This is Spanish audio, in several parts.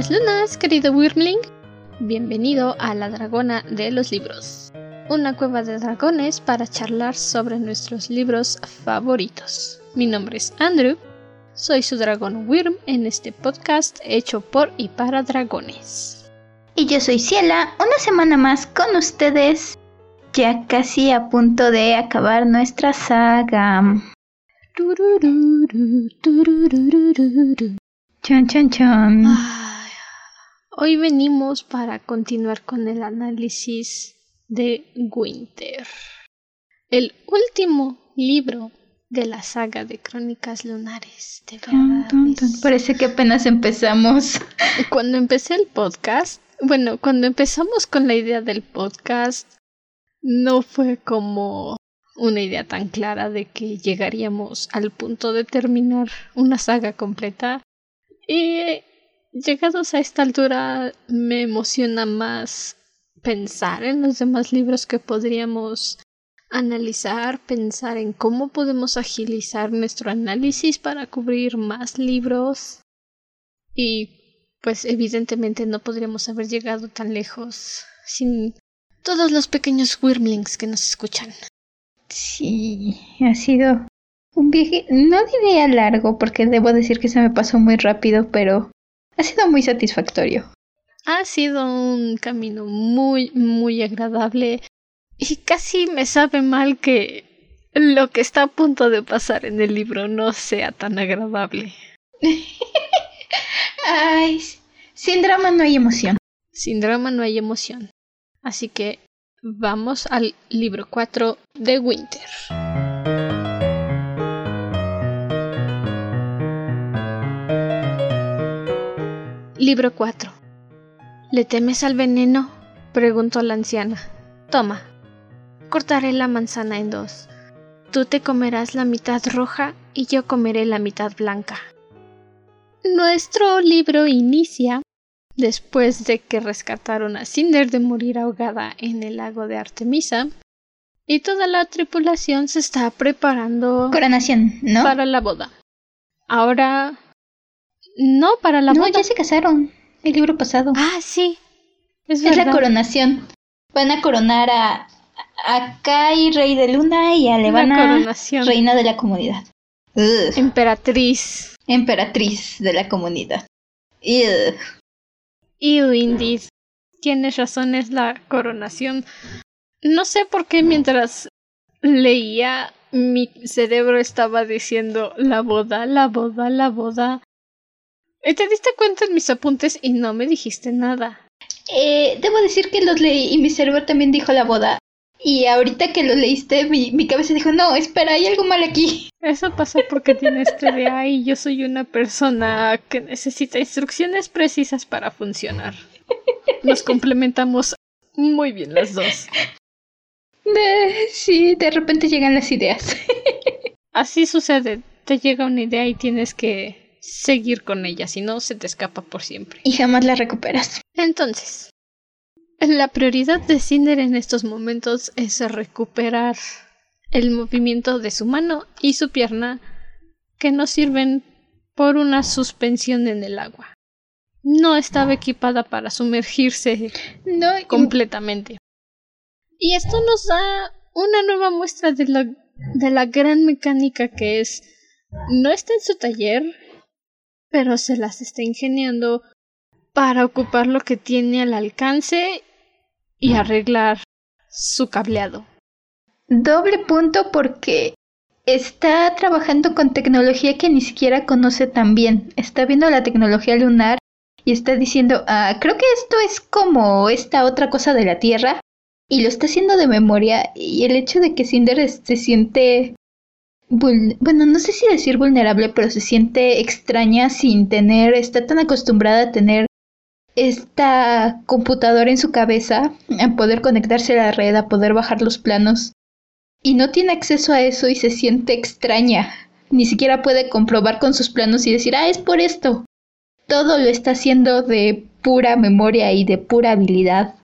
Buenas lunas, querido Wyrmling. Bienvenido a la Dragona de los Libros, una cueva de dragones para charlar sobre nuestros libros favoritos. Mi nombre es Andrew, soy su dragón Wyrm en este podcast hecho por y para dragones. Y yo soy Ciela, una semana más con ustedes, ya casi a punto de acabar nuestra saga. Chan, chan, chan. Hoy venimos para continuar con el análisis de Winter, el último libro de la saga de Crónicas Lunares. De verdad. Parece que apenas empezamos. Cuando empecé el podcast, bueno, cuando empezamos con la idea del podcast, no fue como una idea tan clara de que llegaríamos al punto de terminar una saga completa. Y llegados a esta altura me emociona más pensar en los demás libros que podríamos analizar, pensar en cómo podemos agilizar nuestro análisis para cubrir más libros. Y pues evidentemente no podríamos haber llegado tan lejos sin todos los pequeños Wyrmlings que nos escuchan. Sí, ha sido un viaje, no diría largo, porque debo decir que se me pasó muy rápido, pero ha sido muy satisfactorio. Ha sido un camino muy, muy agradable y casi me sabe mal que lo que está a punto de pasar en el libro no sea tan agradable. Ay, sin drama no hay emoción. Sin drama no hay emoción. Así que vamos al libro 4 de Winter. Libro 4. ¿Le temes al veneno? preguntó la anciana. Toma. Cortaré la manzana en dos. Tú te comerás la mitad roja y yo comeré la mitad blanca. Nuestro libro inicia después de que rescataron a Cinder de morir ahogada en el lago de Artemisa y toda la tripulación se está preparando Coronación, ¿no? para la boda. Ahora no para la no, boda. ya se casaron. El libro pasado. Ah, sí. Es, es la coronación. Van a coronar a, a Kai, rey de luna, y a La Levana, coronación. reina de la comunidad. Ugh. Emperatriz. Emperatriz de la comunidad. Ugh. Ew, indeed. Tienes razón, es la coronación. No sé por qué mientras leía mi cerebro estaba diciendo la boda, la boda, la boda. Y te diste cuenta en mis apuntes y no me dijiste nada. Eh, debo decir que los leí y mi cerebro también dijo la boda. Y ahorita que lo leíste, mi, mi cabeza dijo, no, espera, hay algo mal aquí. Eso pasa porque tienes TDA y yo soy una persona que necesita instrucciones precisas para funcionar. Nos complementamos muy bien las dos. De- sí, de repente llegan las ideas. Así sucede, te llega una idea y tienes que seguir con ella, si no se te escapa por siempre. y jamás la recuperas. Entonces, la prioridad de Cinder en estos momentos es recuperar el movimiento de su mano y su pierna que no sirven por una suspensión en el agua. No estaba equipada para sumergirse No, completamente. Y esto nos da una nueva muestra de la, de la gran mecánica que es, no está en su taller, pero se las está ingeniando para ocupar lo que tiene al alcance y arreglar su cableado. doble punto porque está trabajando con tecnología que ni siquiera conoce tan bien. Está viendo la tecnología lunar y está diciendo, ah, creo que esto es como esta otra cosa de la Tierra. Y lo está haciendo de memoria. Y el hecho de que Cinder se siente... Bueno, no sé si decir vulnerable, pero se siente extraña sin tener... Está tan acostumbrada a tener esta computadora en su cabeza, a poder conectarse a la red, a poder bajar los planos. Y no tiene acceso a eso y se siente extraña. Ni siquiera puede comprobar con sus planos y decir, ah, es por esto. Todo lo está haciendo de pura memoria y de pura habilidad.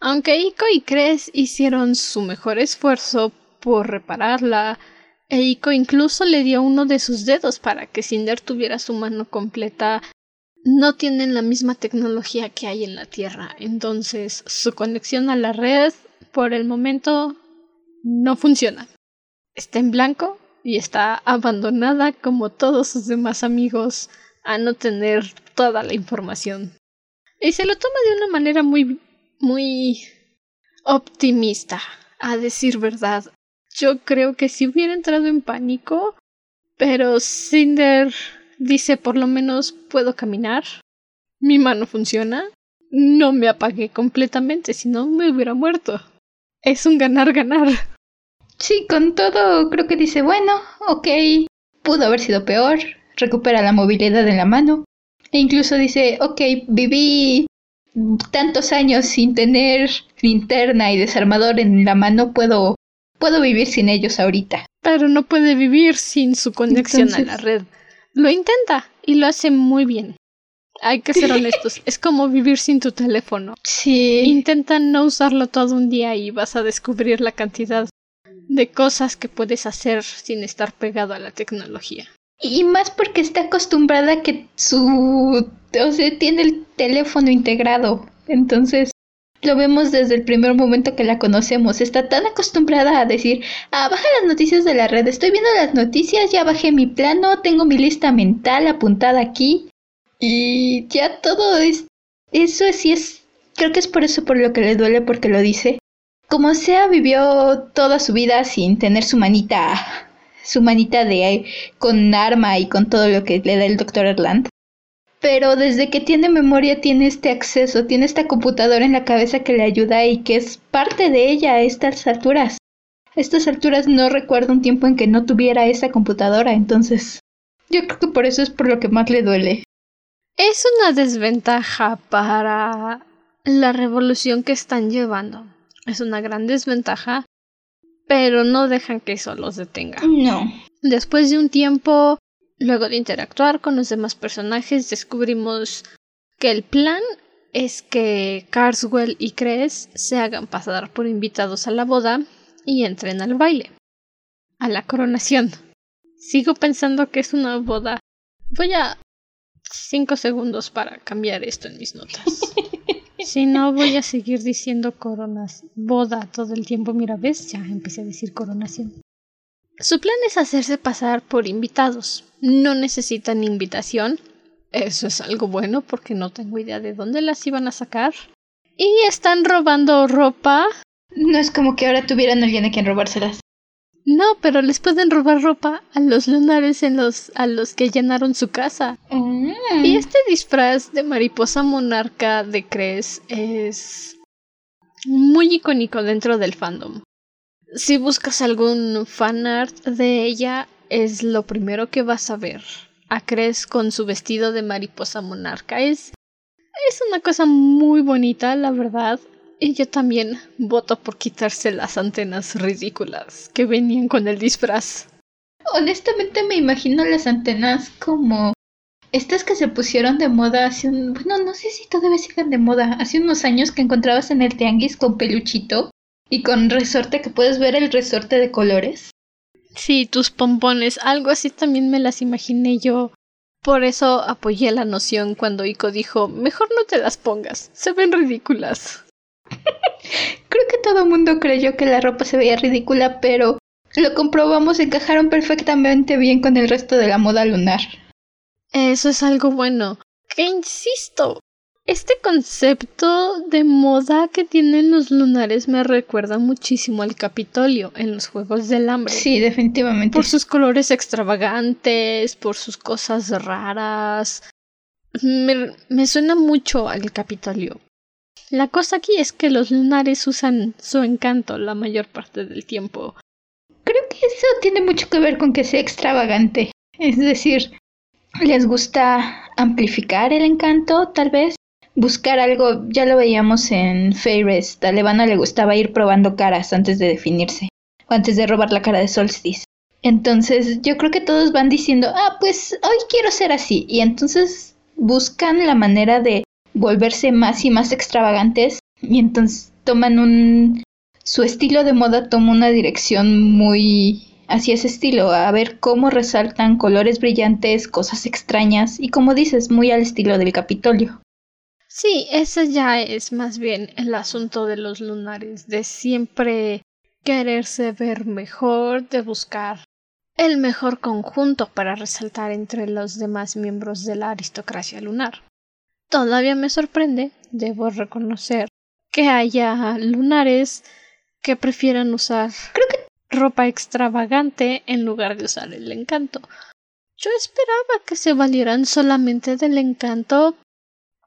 Aunque Iko y Cres hicieron su mejor esfuerzo por repararla, Eiko incluso le dio uno de sus dedos para que Cinder tuviera su mano completa no tienen la misma tecnología que hay en la Tierra. Entonces, su conexión a la red, por el momento, no funciona. Está en blanco y está abandonada como todos sus demás amigos a no tener toda la información. Y se lo toma de una manera muy, muy optimista, a decir verdad. Yo creo que si hubiera entrado en pánico, pero Cinder dice por lo menos puedo caminar, mi mano funciona, no me apagué completamente, si no me hubiera muerto. Es un ganar-ganar. Sí, con todo creo que dice, bueno, ok, pudo haber sido peor, recupera la movilidad en la mano. E incluso dice, ok, viví tantos años sin tener linterna y desarmador en la mano, puedo, puedo vivir sin ellos ahorita. Pero no puede vivir sin su conexión a la red. Lo intenta y lo hace muy bien. Hay que ser honestos, es como vivir sin tu teléfono. Sí. Intenta no usarlo todo un día y vas a descubrir la cantidad de cosas que puedes hacer sin estar pegado a la tecnología. Y más porque está acostumbrada a que su... o sea, tiene el teléfono integrado. Entonces, lo vemos desde el primer momento que la conocemos. Está tan acostumbrada a decir, ah, baja las noticias de la red, estoy viendo las noticias, ya bajé mi plano, tengo mi lista mental apuntada aquí. Y ya todo es... Eso sí es... Creo que es por eso por lo que le duele porque lo dice. Como sea, vivió toda su vida sin tener su manita su manita de con arma y con todo lo que le da el doctor Erland. Pero desde que tiene memoria tiene este acceso, tiene esta computadora en la cabeza que le ayuda y que es parte de ella a estas alturas. A estas alturas no recuerdo un tiempo en que no tuviera esa computadora, entonces yo creo que por eso es por lo que más le duele. Es una desventaja para la revolución que están llevando. Es una gran desventaja pero no dejan que eso los detenga. No. Después de un tiempo, luego de interactuar con los demás personajes, descubrimos que el plan es que Carswell y Cres se hagan pasar por invitados a la boda y entren al baile, a la coronación. Sigo pensando que es una boda. Voy a cinco segundos para cambiar esto en mis notas. Si no, voy a seguir diciendo coronas. Boda todo el tiempo. Mira, ves, ya empecé a decir coronación. Su plan es hacerse pasar por invitados. No necesitan invitación. Eso es algo bueno porque no tengo idea de dónde las iban a sacar. Y están robando ropa. No es como que ahora tuvieran alguien a quien robárselas. No, pero les pueden robar ropa a los lunares en los a los que llenaron su casa. Mm. Y este disfraz de mariposa monarca de Cres es muy icónico dentro del fandom. Si buscas algún fanart de ella, es lo primero que vas a ver. A Cres con su vestido de mariposa monarca. Es, es una cosa muy bonita, la verdad. Y yo también voto por quitarse las antenas ridículas que venían con el disfraz. Honestamente me imagino las antenas como estas que se pusieron de moda hace un... Bueno, no sé si todavía sigan de moda. Hace unos años que encontrabas en el tianguis con peluchito y con resorte que puedes ver el resorte de colores. Sí, tus pompones. Algo así también me las imaginé yo. Por eso apoyé la noción cuando Ico dijo, mejor no te las pongas. Se ven ridículas. Creo que todo el mundo creyó que la ropa se veía ridícula, pero lo comprobamos, encajaron perfectamente bien con el resto de la moda lunar. Eso es algo bueno. Que insisto, este concepto de moda que tienen los lunares me recuerda muchísimo al Capitolio en los Juegos del Hambre. Sí, definitivamente. Por sus colores extravagantes, por sus cosas raras. Me, me suena mucho al Capitolio. La cosa aquí es que los lunares usan su encanto la mayor parte del tiempo. Creo que eso tiene mucho que ver con que sea extravagante. Es decir, les gusta amplificar el encanto, tal vez. Buscar algo, ya lo veíamos en Fairest. A Levana le gustaba ir probando caras antes de definirse, o antes de robar la cara de Solstice. Entonces, yo creo que todos van diciendo, ah, pues hoy quiero ser así. Y entonces buscan la manera de volverse más y más extravagantes y entonces toman un su estilo de moda toma una dirección muy hacia ese estilo, a ver cómo resaltan colores brillantes, cosas extrañas y como dices, muy al estilo del Capitolio. Sí, ese ya es más bien el asunto de los lunares, de siempre quererse ver mejor, de buscar el mejor conjunto para resaltar entre los demás miembros de la aristocracia lunar. Todavía me sorprende, debo reconocer, que haya lunares que prefieran usar ropa extravagante en lugar de usar el encanto. Yo esperaba que se valieran solamente del encanto.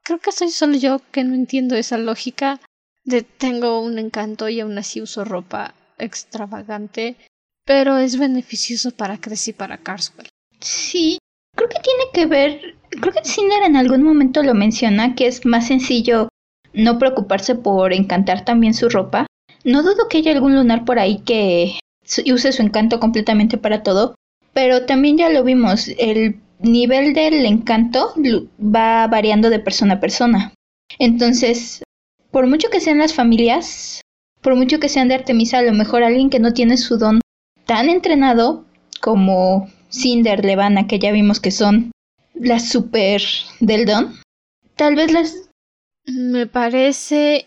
Creo que soy solo yo que no entiendo esa lógica de tengo un encanto y aún así uso ropa extravagante, pero es beneficioso para Chris y para Carswell. Sí, creo que tiene que ver, creo que Cinder en algún momento lo menciona, que es más sencillo no preocuparse por encantar también su ropa. No dudo que haya algún lunar por ahí que use su encanto completamente para todo, pero también ya lo vimos, el nivel del encanto va variando de persona a persona. Entonces, por mucho que sean las familias, por mucho que sean de Artemisa, a lo mejor alguien que no tiene su don tan entrenado como Cinder, Levana, que ya vimos que son las super del don, tal vez las... Me parece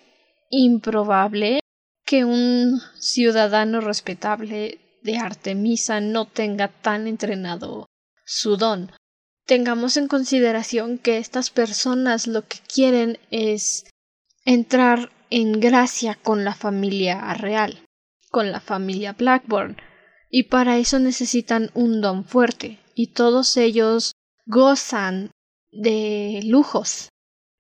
improbable que un ciudadano respetable de Artemisa no tenga tan entrenado su don. Tengamos en consideración que estas personas lo que quieren es entrar en gracia con la familia real, con la familia Blackburn, y para eso necesitan un don fuerte, y todos ellos gozan de lujos.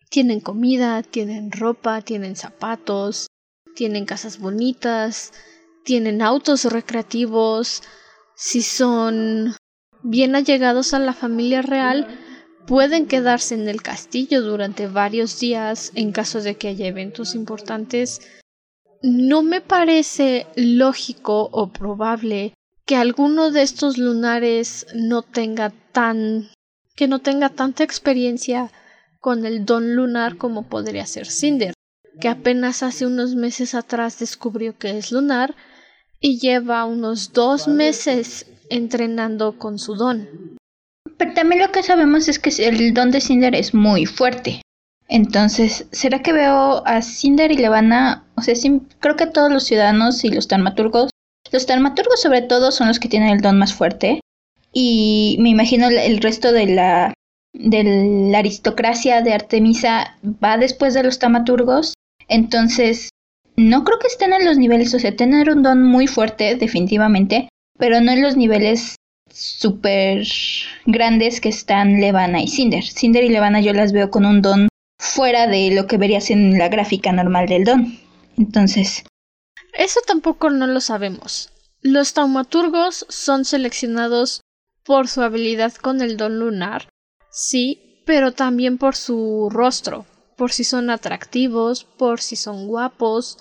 Tienen comida, tienen ropa, tienen zapatos, tienen casas bonitas, tienen autos recreativos, si son bien allegados a la familia real, pueden quedarse en el castillo durante varios días en caso de que haya eventos importantes. No me parece lógico o probable que alguno de estos lunares no tenga tan que no tenga tanta experiencia con el don lunar como podría ser Cinder, que apenas hace unos meses atrás descubrió que es lunar y lleva unos dos meses entrenando con su don. Pero también lo que sabemos es que el don de Cinder es muy fuerte. Entonces, ¿será que veo a Cinder y Levana? O sea, sí, creo que todos los ciudadanos y los taumaturgos, los taumaturgos sobre todo son los que tienen el don más fuerte. Y me imagino el resto de la, de la aristocracia de Artemisa va después de los taumaturgos. Entonces, no creo que estén en los niveles, o sea, tener un don muy fuerte, definitivamente, pero no en los niveles súper grandes que están Levana y Cinder. Cinder y Levana yo las veo con un don fuera de lo que verías en la gráfica normal del don. Entonces... Eso tampoco no lo sabemos. Los taumaturgos son seleccionados por su habilidad con el don lunar, sí, pero también por su rostro, por si son atractivos, por si son guapos,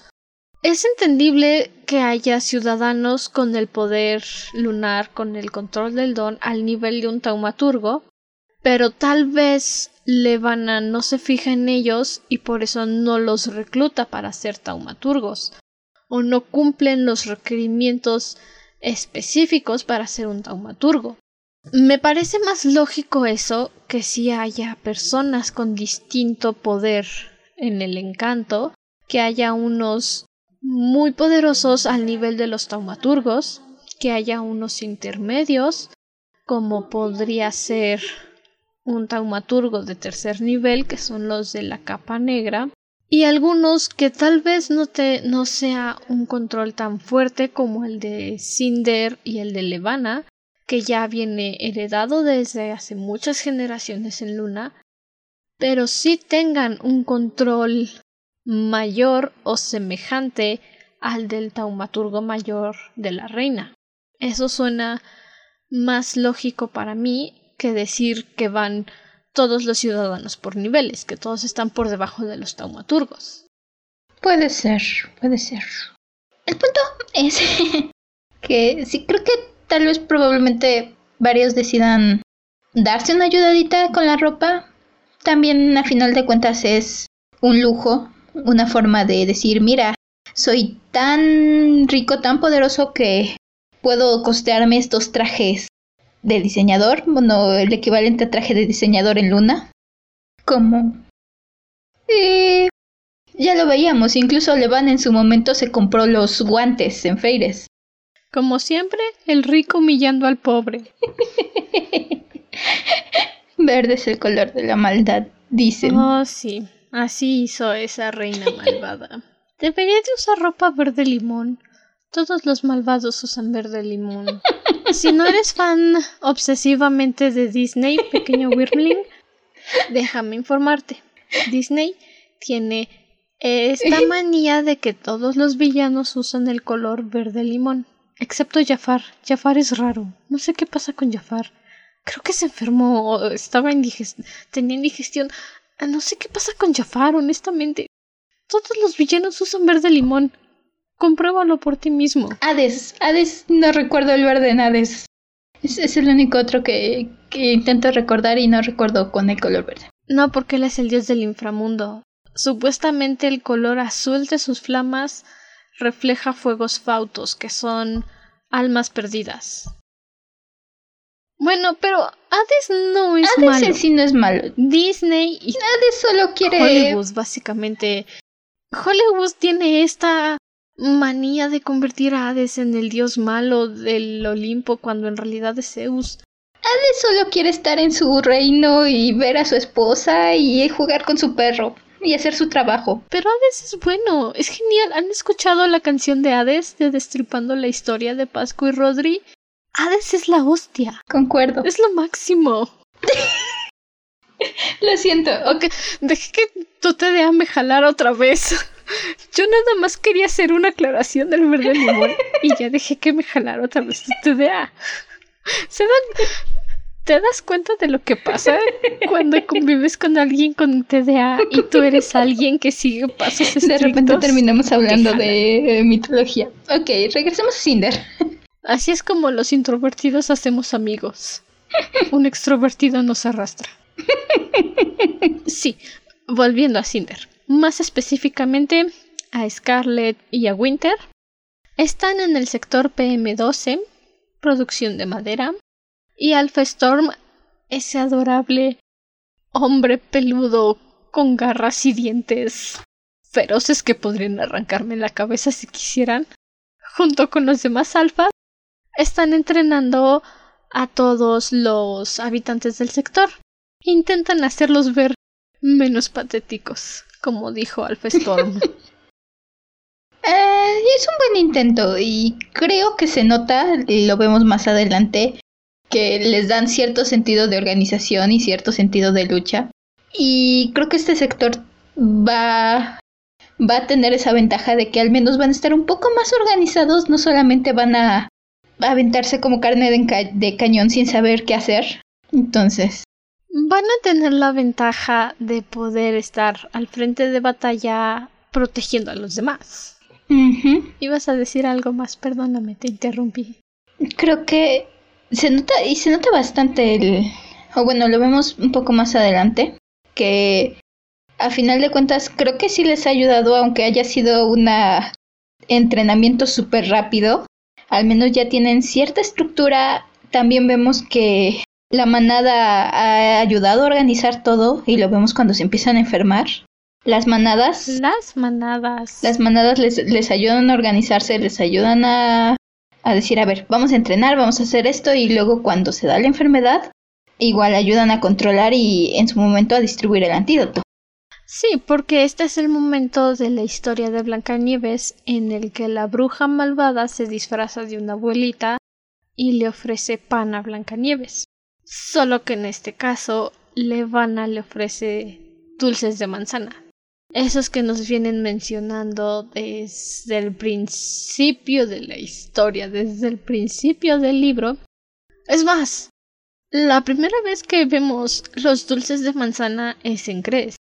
es entendible que haya ciudadanos con el poder lunar, con el control del don al nivel de un taumaturgo, pero tal vez Levana no se fija en ellos y por eso no los recluta para ser taumaturgos, o no cumplen los requerimientos específicos para ser un taumaturgo. Me parece más lógico eso que si haya personas con distinto poder en el encanto, que haya unos muy poderosos al nivel de los taumaturgos, que haya unos intermedios, como podría ser un taumaturgo de tercer nivel, que son los de la capa negra, y algunos que tal vez no, te, no sea un control tan fuerte como el de Cinder y el de Levana, que ya viene heredado desde hace muchas generaciones en Luna, pero sí tengan un control mayor o semejante al del taumaturgo mayor de la reina. Eso suena más lógico para mí que decir que van todos los ciudadanos por niveles, que todos están por debajo de los taumaturgos. Puede ser, puede ser. El punto es que sí creo que tal vez probablemente varios decidan darse una ayudadita con la ropa. También a final de cuentas es un lujo una forma de decir, mira, soy tan rico, tan poderoso que puedo costearme estos trajes de diseñador, bueno, el equivalente a traje de diseñador en Luna. Como... Eh, ya lo veíamos, incluso Levan en su momento se compró los guantes en Feires. Como siempre, el rico humillando al pobre. Verde es el color de la maldad, dicen. Oh, sí, así hizo esa reina malvada. Debería de usar ropa verde limón. Todos los malvados usan verde limón. Si no eres fan obsesivamente de Disney, pequeño Wyrmling, déjame informarte. Disney tiene esta manía de que todos los villanos usan el color verde limón. Excepto Jafar. Jafar es raro. No sé qué pasa con Jafar. Creo que se enfermó. Estaba indigestión. Tenía indigestión. Ah, no sé qué pasa con Jafar, honestamente. Todos los villanos usan verde limón. Compruébalo por ti mismo. Hades. Hades. No recuerdo el verde en Hades. Es, es el único otro que, que intento recordar y no recuerdo con el color verde. No, porque él es el dios del inframundo. Supuestamente el color azul de sus flamas refleja fuegos fautos, que son almas perdidas. Bueno, pero Hades no es Hades malo. en sí no es malo. Disney y Hades solo quiere... Hollywood, básicamente. Hollywood tiene esta manía de convertir a Hades en el dios malo del Olimpo cuando en realidad es Zeus. Hades solo quiere estar en su reino y ver a su esposa y jugar con su perro y hacer su trabajo. Pero Hades es bueno, es genial. ¿Han escuchado la canción de Hades de Destripando la historia de Pascu y Rodri? Hades es la hostia. Concuerdo. Es lo máximo. Lo siento. Ok, dejé que tu TDA me jalara otra vez. Yo nada más quería hacer una aclaración del verde limón y ya dejé que me jalara otra vez tu TDA. ¿Se dan, ¿Te das cuenta de lo que pasa cuando convives con alguien con TDA y tú eres alguien que sigue pasos estrictos? De repente terminamos hablando de eh, mitología. Ok, regresemos a Cinder. Así es como los introvertidos hacemos amigos. Un extrovertido nos arrastra. Sí, volviendo a Cinder. Más específicamente a Scarlet y a Winter. Están en el sector PM12, producción de madera. Y Alpha Storm, ese adorable hombre peludo con garras y dientes feroces que podrían arrancarme la cabeza si quisieran, junto con los demás alfas, están entrenando a todos los habitantes del sector. Intentan hacerlos ver menos patéticos, como dijo Alpha Storm. Eh, es un buen intento y creo que se nota, lo vemos más adelante, que les dan cierto sentido de organización y cierto sentido de lucha. Y creo que este sector va, va a tener esa ventaja de que al menos van a estar un poco más organizados, no solamente van a aventarse como carne de, cañón sin saber qué hacer. Entonces, Van a tener la ventaja de poder estar al frente de batalla protegiendo a los demás. Ibas a decir algo más, perdóname, te interrumpí. creo que se nota y se nota bastante el o bueno lo vemos un poco más adelante que a final de cuentas creo que sí les ha ayudado aunque haya sido un entrenamiento súper rápido al menos ya tienen cierta estructura también vemos que la manada ha ayudado a organizar todo y lo vemos cuando se empiezan a enfermar las manadas Las manadas. las manadas les, les ayudan a organizarse, les ayudan a, a decir, a ver, vamos a entrenar, vamos a hacer esto y luego cuando se da la enfermedad, igual ayudan a controlar y en su momento a distribuir el antídoto. Sí, porque este es el momento de la historia de Blancanieves en el que la bruja malvada se disfraza de una abuelita y le ofrece pan a Blancanieves. Solo que en este caso, Levana le ofrece dulces de manzana. Esos que nos vienen mencionando desde el principio de la historia, desde el principio del libro. Es más, la primera vez que vemos los dulces de manzana es en Cres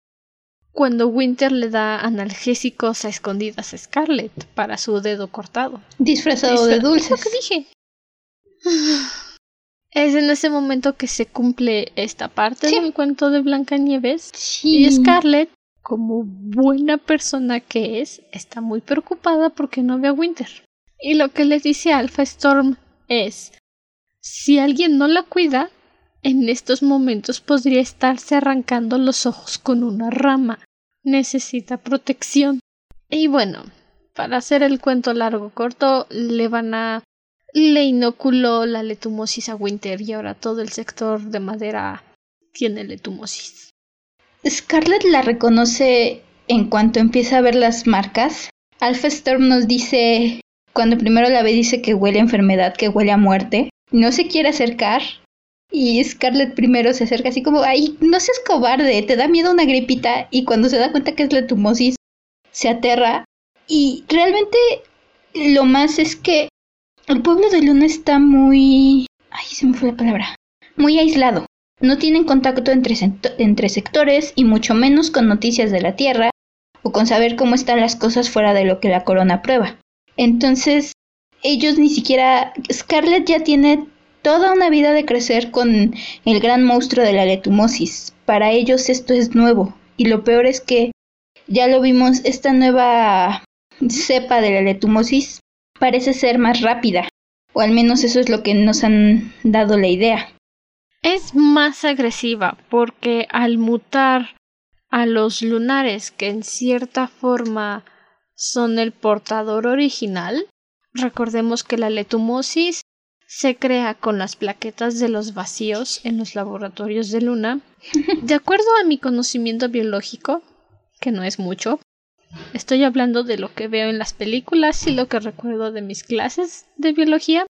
cuando Winter le da analgésicos a escondidas a Scarlett para su dedo cortado. Disfrazado de Es lo dulces. que dije. Es en ese momento que se cumple esta parte Sí. del cuento de Blancanieves Sí. y Scarlett, como buena persona que es, está muy preocupada porque no ve a Winter. Y lo que le dice a Alpha Storm es si alguien no la cuida, en estos momentos podría estarse arrancando los ojos con una rama. Necesita protección. Y bueno, para hacer el cuento largo corto, le van a le inoculó la letumosis a Winter y ahora todo el sector de madera tiene letumosis. Scarlett la reconoce en cuanto empieza a ver las marcas. Alpha Storm nos dice, cuando primero la ve, dice que huele a enfermedad, que huele a muerte. No se quiere acercar. Y Scarlett primero se acerca así como, ay, no seas cobarde, te da miedo una gripita. Y cuando se da cuenta que es letumosis, se aterra. Y realmente lo más es que el pueblo de Luna está muy... Ay, se me fue la palabra. Muy aislado. No tienen contacto entre, entre sectores y mucho menos con noticias de la Tierra o con saber cómo están las cosas fuera de lo que la corona prueba. Entonces, ellos ni siquiera... Scarlett ya tiene toda una vida de crecer con el gran monstruo de la letumosis. Para ellos esto es nuevo. Y lo peor es que ya lo vimos, esta nueva cepa de la letumosis parece ser más rápida. O al menos eso es lo que nos han dado la idea es más agresiva porque al mutar a los lunares que en cierta forma son el portador original, recordemos que la letumosis se crea con las plaquetas de los vacíos en los laboratorios de Luna. De acuerdo a mi conocimiento biológico, que no es mucho, estoy hablando de lo que veo en las películas y lo que recuerdo de mis clases de biología.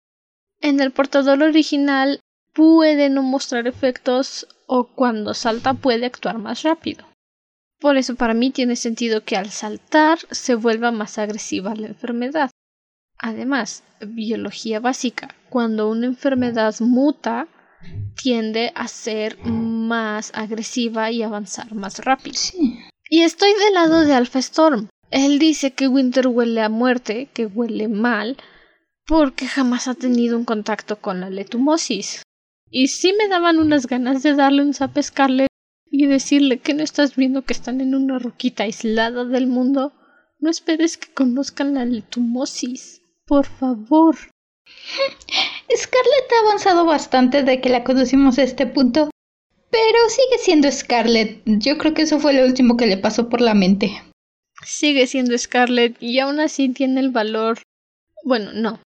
En el portador original puede no mostrar efectos o cuando salta puede actuar más rápido. Por eso para mí tiene sentido que al saltar se vuelva más agresiva la enfermedad. Además, biología básica, cuando una enfermedad muta, tiende a ser más agresiva y avanzar más rápido. Y estoy del lado de Alpha Storm. Él dice que Winter huele a muerte, que huele mal, porque jamás ha tenido un contacto con la letumosis. Y sí me daban unas ganas de darle un zap y decirle que no estás viendo que están en una roquita aislada del mundo. No esperes que conozcan la letumosis. Por favor. Scarlett ha avanzado bastante de que la conocimos a este punto. Pero sigue siendo Scarlett. Yo creo que eso fue lo último que le pasó por la mente. Sigue siendo Scarlett y aún así tiene el valor. Bueno, no.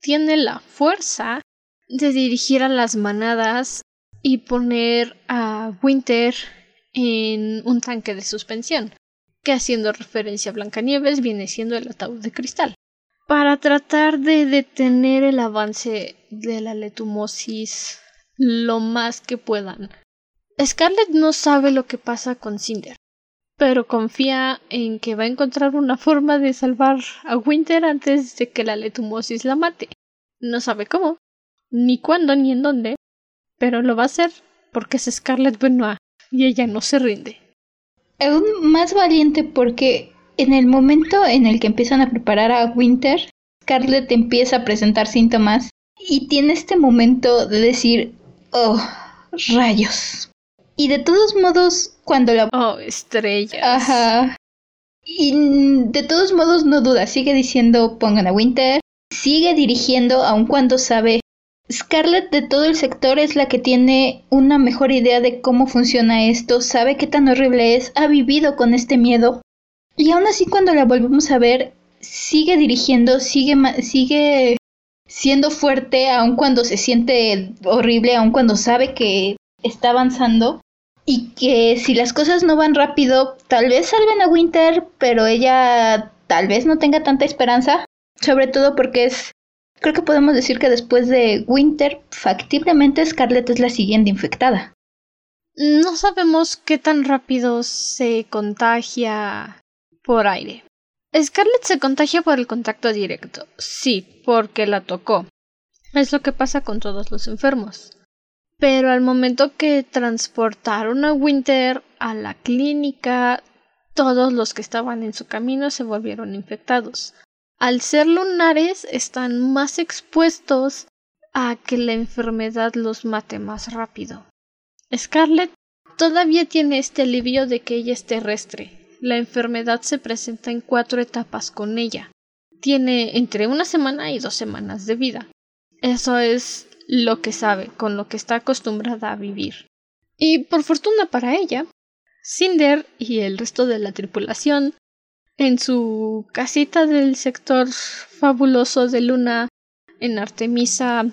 Tiene la fuerza de dirigir a las manadas y poner a Winter en un tanque de suspensión, que haciendo referencia a Blancanieves viene siendo el ataúd de cristal, para tratar de detener el avance de la letumosis lo más que puedan. Scarlett no sabe lo que pasa con Cinder, pero confía en que va a encontrar una forma de salvar a Winter antes de que la letumosis la mate. No sabe cómo, ni cuándo ni en dónde, pero lo va a hacer porque es Scarlett Benoit y ella no se rinde. Aún más valiente porque en el momento en el que empiezan a preparar a Winter, Scarlett empieza a presentar síntomas y tiene este momento de decir, oh, rayos. Y de todos modos, cuando la... Oh, estrellas. Ajá. Y de todos modos no duda, sigue diciendo pongan a Winter, sigue dirigiendo aun cuando sabe Scarlett de todo el sector es la que tiene una mejor idea de cómo funciona esto, sabe qué tan horrible es, ha vivido con este miedo. Y aún así cuando la volvemos a ver, sigue dirigiendo, sigue, sigue siendo fuerte, aun cuando se siente horrible, aun cuando sabe que está avanzando. Y que si las cosas no van rápido, tal vez salven a Winter, pero ella tal vez no tenga tanta esperanza. Sobre todo porque es Creo que podemos decir que después de Winter, factiblemente Scarlett es la siguiente infectada. No sabemos qué tan rápido se contagia por aire. Scarlett se contagia por el contacto directo, sí, porque la tocó. Es lo que pasa con todos los enfermos. Pero al momento que transportaron a Winter a la clínica, todos los que estaban en su camino se volvieron infectados al ser lunares están más expuestos a que la enfermedad los mate más rápido. Scarlett todavía tiene este alivio de que ella es terrestre. La enfermedad se presenta en cuatro etapas con ella. Tiene entre una semana y dos semanas de vida. Eso es lo que sabe, con lo que está acostumbrada a vivir. Y por fortuna para ella, Cinder y el resto de la tripulación, en su casita del sector fabuloso de Luna en Artemisa,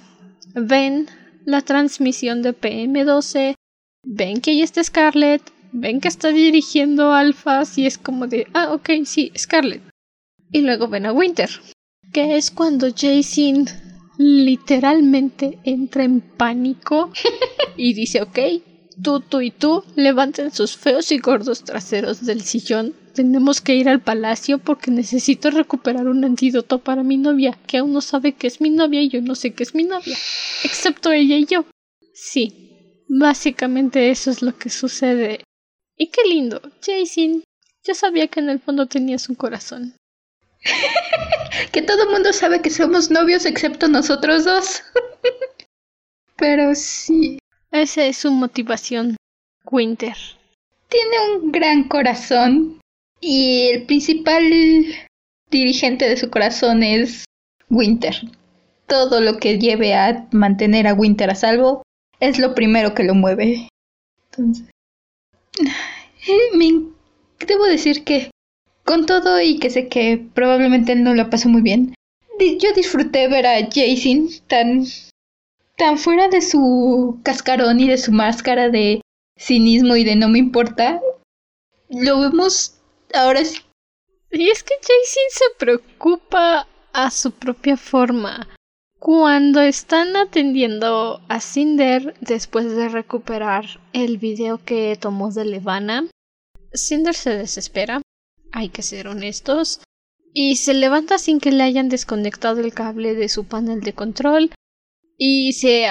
ven la transmisión de PM12, ven que ahí está Scarlett, ven que está dirigiendo alfas y es como de, ah, ok, sí, Scarlett. Y luego ven a Winter, que es cuando Jason literalmente entra en pánico y dice, ok, tú, tú y tú levanten sus feos y gordos traseros del sillón. Tenemos que ir al palacio porque necesito recuperar un antídoto para mi novia, que aún no sabe que es mi novia y yo no sé que es mi novia, excepto ella y yo. Sí, básicamente eso es lo que sucede. Y qué lindo, Jason. Yo sabía que en el fondo tenías un corazón. que todo el mundo sabe que somos novios excepto nosotros dos. Pero sí. Esa es su motivación, Winter. Tiene un gran corazón y el principal dirigente de su corazón es Winter. Todo lo que lleve a mantener a Winter a salvo es lo primero que lo mueve. Entonces, debo decir que con todo y que sé que probablemente no lo pasó muy bien, yo disfruté ver a Jason tan tan fuera de su cascarón y de su máscara de cinismo y de no me importa. Lo vemos ahora sí. Y es que Jason se preocupa a su propia forma. Cuando están atendiendo a Cinder después de recuperar el video que tomó de Levana, Cinder se desespera hay que ser honestos, y se levanta sin que le hayan desconectado el cable de su panel de control y se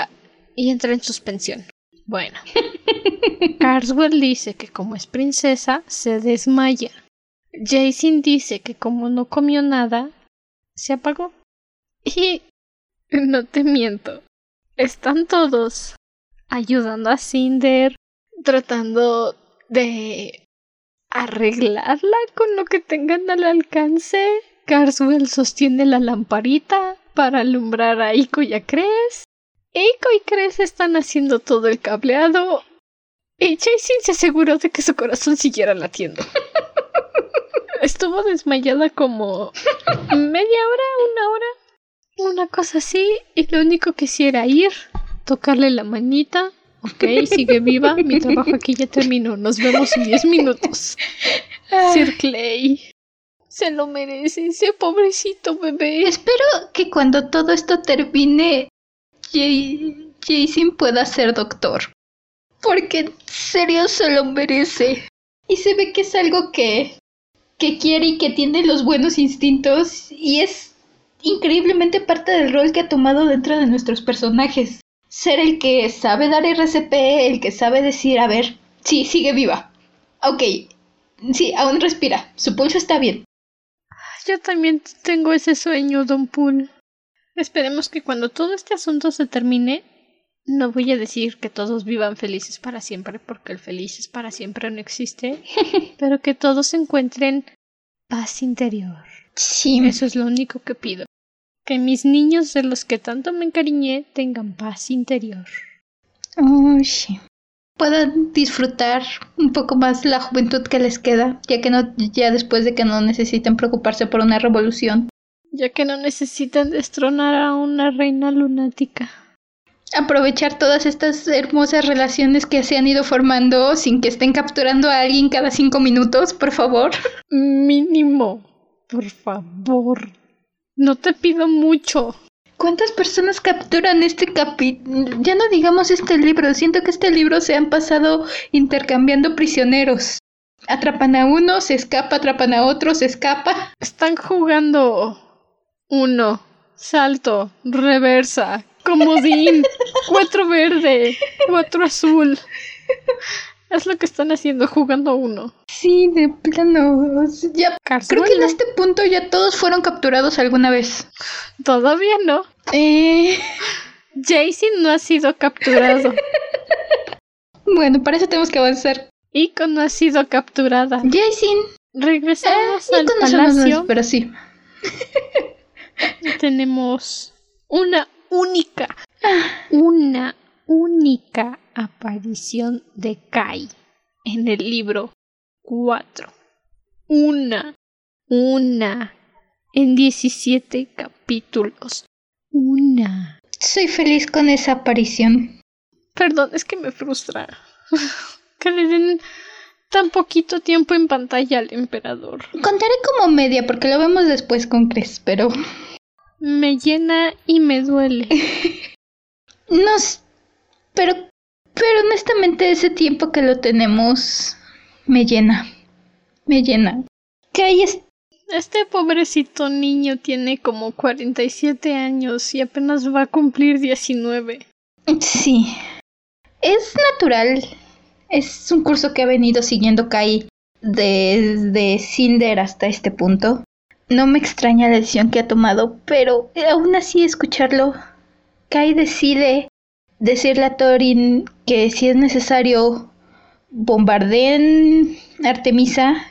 y entra en suspensión. Bueno, Carswell dice que como es princesa se desmaya. Jason dice que como no comió nada, se apagó. Y no te miento, están todos ayudando a Cinder, tratando de arreglarla con lo que tengan al alcance. Carswell sostiene la lamparita para alumbrar a Ico y a Cres. Ico y Cres están haciendo todo el cableado. Y Jason se aseguró de que su corazón siguiera latiendo. Estuvo desmayada como media hora, una hora, una cosa así, y lo único que hiciera ir, tocarle la manita, Ok, sigue viva. Mi trabajo aquí ya terminó. Nos vemos en 10 minutos. Sir Clay. Se lo merece ese pobrecito bebé. Espero que cuando todo esto termine, Jason pueda ser doctor. Porque en serio se lo merece. Y se ve que es algo que, que quiere y que tiene los buenos instintos. Y es increíblemente parte del rol que ha tomado dentro de nuestros personajes ser el que sabe dar RCP, el que sabe decir, a ver, sí, sigue viva. Ok, sí, aún respira, su pulso está bien. Yo también tengo ese sueño, Don Pool. Esperemos que cuando todo este asunto se termine, no voy a decir que todos vivan felices para siempre, porque el felices para siempre no existe, pero que todos encuentren paz interior. Sí. Eso es lo único que pido que mis niños de los que tanto me encariñé tengan paz interior. Oh, sí. Puedan disfrutar un poco más la juventud que les queda, ya que no, ya después de que no necesiten preocuparse por una revolución. Ya que no necesitan destronar a una reina lunática. Aprovechar todas estas hermosas relaciones que se han ido formando sin que estén capturando a alguien cada cinco minutos, por favor. Mínimo. Por favor. No te pido mucho. ¿Cuántas personas capturan este capítulo? Ya no digamos este libro, siento que este libro se han pasado intercambiando prisioneros. Atrapan a uno, se escapa, atrapan a otro, se escapa. Están jugando uno, salto, reversa, comodín, cuatro verde, cuatro azul. Es lo que están haciendo, jugando uno. Sí, de plano. Ya, creo que en este punto ya todos fueron capturados alguna vez. Todavía no. Eh... Jason no ha sido capturado. bueno, para eso tenemos que avanzar. Ico no ha sido capturada. Jason. Regresamos eh, al palacio. pero sí. Tenemos una única, una única aparición de Kai en el libro 4. Una, una, en 17 capítulos. Una. Soy feliz con esa aparición. Perdón, es que me frustra que le den tan poquito tiempo en pantalla al emperador. Contaré como media porque lo vemos después con Cres, pero... Me llena y me duele. no, pero, pero honestamente ese tiempo que lo tenemos me llena, me llena. Ahí es... Este pobrecito niño tiene como 47 años y apenas va a cumplir 19. Sí. Es natural es un curso que ha venido siguiendo Kai desde Cinder hasta este punto. No me extraña la decisión que ha tomado, pero aún así escucharlo, Kai decide decirle a Thorin que si es necesario bombardeen Artemisa,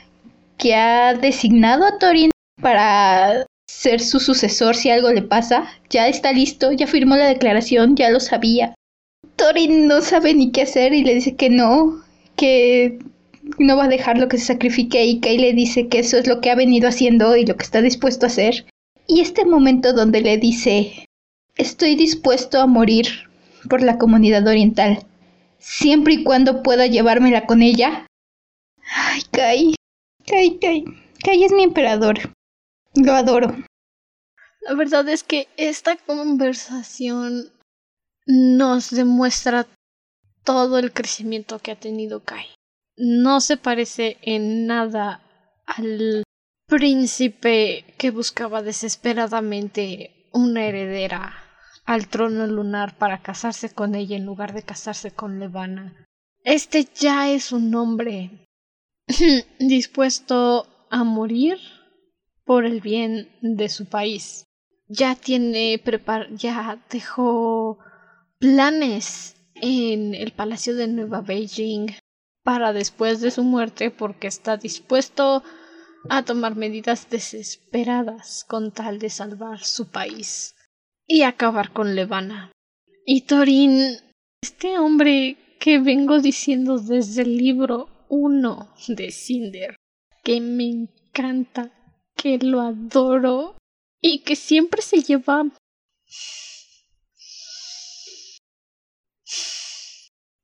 que ha designado a Thorin para ser su sucesor si algo le pasa. Ya está listo, ya firmó la declaración, ya lo sabía. Thorin no sabe ni qué hacer y le dice que no, que no va a dejar lo que se sacrifique y Kay le dice que eso es lo que ha venido haciendo y lo que está dispuesto a hacer. Y este momento donde le dice, estoy dispuesto a morir por la comunidad oriental, siempre y cuando pueda llevármela con ella. Ay, Kai, Kai, Kai, Kai es mi emperador. Lo adoro. La verdad es que esta conversación nos demuestra todo el crecimiento que ha tenido Kai. No se parece en nada al príncipe que buscaba desesperadamente una heredera al trono lunar para casarse con ella en lugar de casarse con Levana. Este ya es un hombre dispuesto a morir por el bien de su país. Ya tiene prepar ya dejó planes en el Palacio de Nueva Beijing para después de su muerte porque está dispuesto a tomar medidas desesperadas con tal de salvar su país y acabar con Levana. Y Torin, este hombre que vengo diciendo desde el libro 1 de Cinder, que me encanta, que lo adoro y que siempre se lleva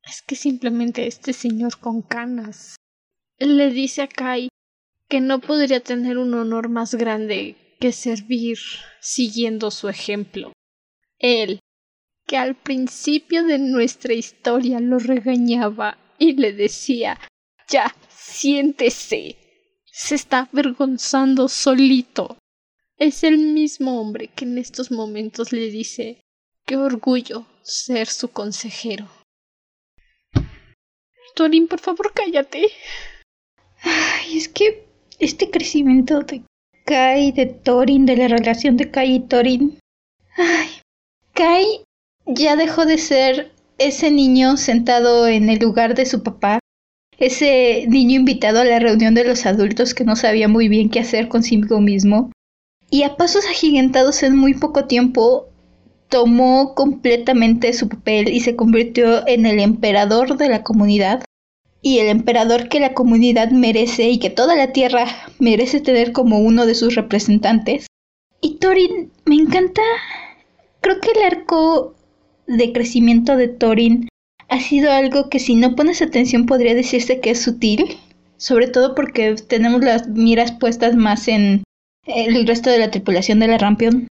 Es que simplemente este señor con canas le dice a Kai que no podría tener un honor más grande que servir siguiendo su ejemplo. Él, que al principio de nuestra historia lo regañaba y le decía Ya, siéntese. Se está avergonzando solito. Es el mismo hombre que en estos momentos le dice Qué orgullo ser su consejero. Torin, por favor, cállate. Ay, es que este crecimiento de Kai, de Thorin, de la relación de Kai y Thorin. Ay, Kai ya dejó de ser ese niño sentado en el lugar de su papá, ese niño invitado a la reunión de los adultos que no sabía muy bien qué hacer consigo mismo. Y a pasos agigantados en muy poco tiempo tomó completamente su papel y se convirtió en el emperador de la comunidad y el emperador que la comunidad merece y que toda la tierra merece tener como uno de sus representantes. Y Thorin, me encanta. Creo que el arco de crecimiento de Thorin ha sido algo que si no pones atención podría decirse que es sutil, sobre todo porque tenemos las miras puestas más en el resto de la tripulación de la Rampion.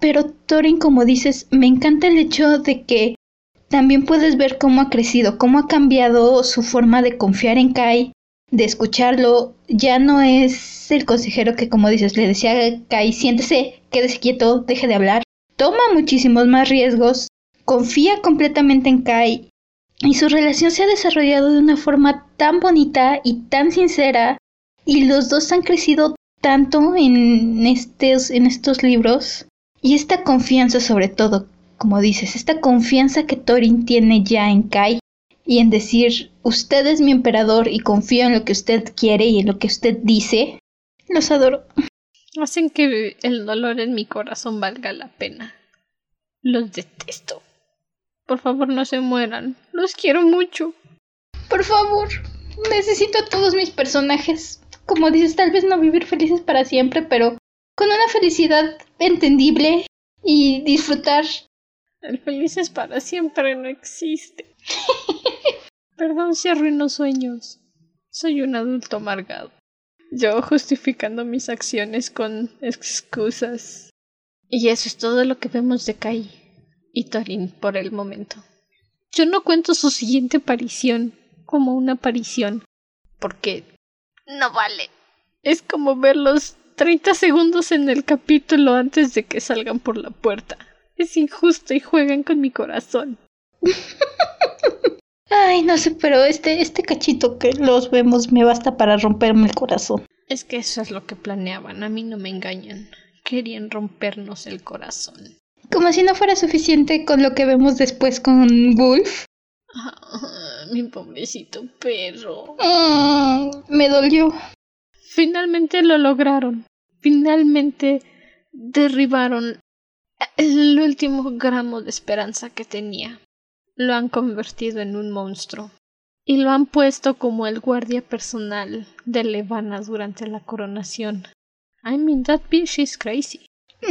Pero Thorin, como dices, me encanta el hecho de que también puedes ver cómo ha crecido, cómo ha cambiado su forma de confiar en Kai, de escucharlo. Ya no es el consejero que, como dices, le decía a Kai, siéntese, quédese quieto, deje de hablar. Toma muchísimos más riesgos, confía completamente en Kai y su relación se ha desarrollado de una forma tan bonita y tan sincera y los dos han crecido tanto en estos, en estos libros y esta confianza sobre todo como dices, esta confianza que Thorin tiene ya en Kai y en decir, usted es mi emperador y confío en lo que usted quiere y en lo que usted dice, los adoro. Hacen que el dolor en mi corazón valga la pena. Los detesto. Por favor, no se mueran. Los quiero mucho. Por favor, necesito a todos mis personajes. Como dices, tal vez no vivir felices para siempre, pero con una felicidad entendible y disfrutar. El felices para siempre no existe. Perdón si arruino sueños. Soy un adulto amargado. Yo justificando mis acciones con excusas. Y eso es todo lo que vemos de Kai y Torin por el momento. Yo no cuento su siguiente aparición como una aparición, porque no vale. Es como verlos 30 segundos en el capítulo antes de que salgan por la puerta. Es injusto y juegan con mi corazón. Ay, no sé, pero este, este cachito que los vemos me basta para romperme el corazón. Es que eso es lo que planeaban, a mí no me engañan. Querían rompernos el corazón. Como si no fuera suficiente con lo que vemos después con Wolf. Ah, mi pobrecito perro. Mm, me dolió. Finalmente lo lograron. Finalmente derribaron el último gramo de esperanza que tenía lo han convertido en un monstruo y lo han puesto como el guardia personal de Levana durante la coronación. I mean, that bitch is crazy.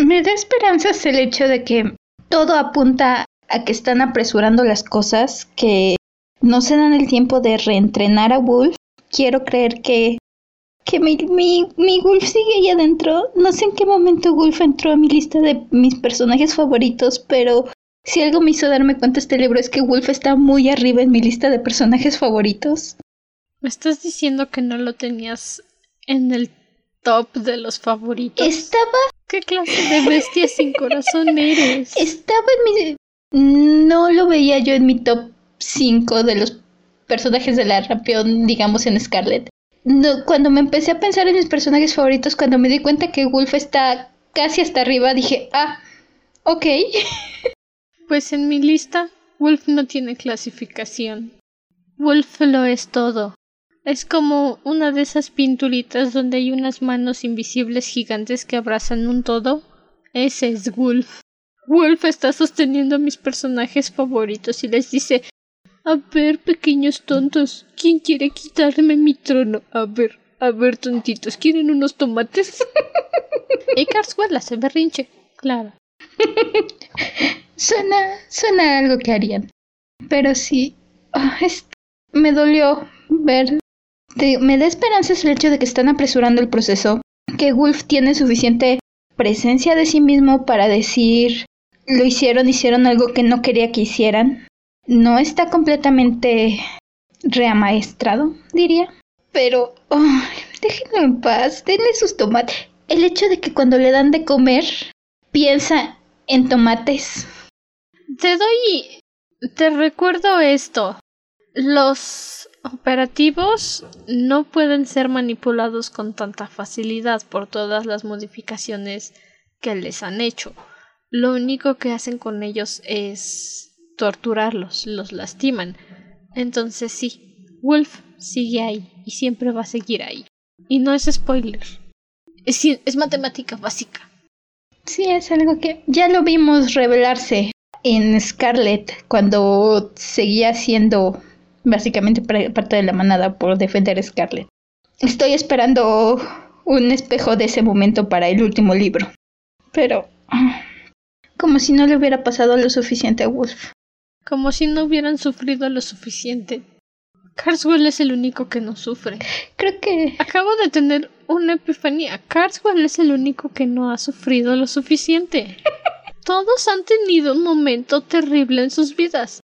Me da esperanzas el hecho de que todo apunta a que están apresurando las cosas, que no se dan el tiempo de reentrenar a Wolf. Quiero creer que que mi, mi, mi Wolf sigue ahí adentro. No sé en qué momento Wolf entró a mi lista de mis personajes favoritos, pero si algo me hizo darme cuenta este libro es que Wolf está muy arriba en mi lista de personajes favoritos. ¿Me estás diciendo que no lo tenías en el top de los favoritos? Estaba... ¿Qué clase de bestia sin corazón eres? Estaba en mi... No lo veía yo en mi top 5 de los personajes de la Rampeón, digamos, en Scarlet. No, cuando me empecé a pensar en mis personajes favoritos, cuando me di cuenta que Wolf está casi hasta arriba, dije, ah, ok. Pues en mi lista, Wolf no tiene clasificación. Wolf lo es todo. Es como una de esas pinturitas donde hay unas manos invisibles gigantes que abrazan un todo. Ese es Wolf. Wolf está sosteniendo a mis personajes favoritos y les dice A ver, pequeños tontos, ¿quién quiere quitarme mi trono? A ver, a ver, tontitos, ¿quieren unos tomates? y Carswell hace berrinche, claro. Suena, suena algo que harían. Pero sí, ah, me dolió ver. me da esperanzas el hecho de que están apresurando el proceso. Que Wolf tiene suficiente presencia de sí mismo para decir lo hicieron, hicieron algo que no quería que hicieran. No está completamente reamaestrado, diría. Pero, déjenlo en paz, denle sus tomates. El hecho de que cuando le dan de comer, piensa en tomates te doy. Te recuerdo esto. Los operativos no pueden ser manipulados con tanta facilidad por todas las modificaciones que les han hecho. Lo único que hacen con ellos es torturarlos, los lastiman. Entonces sí, Wolf sigue ahí y siempre va a seguir ahí. Y no es spoiler. Es, es matemática básica. Sí, es algo que ya lo vimos revelarse en Scarlet cuando seguía siendo básicamente parte de la manada por defender a Scarlet. Estoy esperando un espejo de ese momento para el último libro. Pero como si no le hubiera pasado lo suficiente a Wolf. Como si no hubieran sufrido lo suficiente. Carswell es el único que no sufre. Creo que... Acabo de tener una epifanía. Carswell es el único que no ha sufrido lo suficiente. Todos han tenido un momento terrible en sus vidas.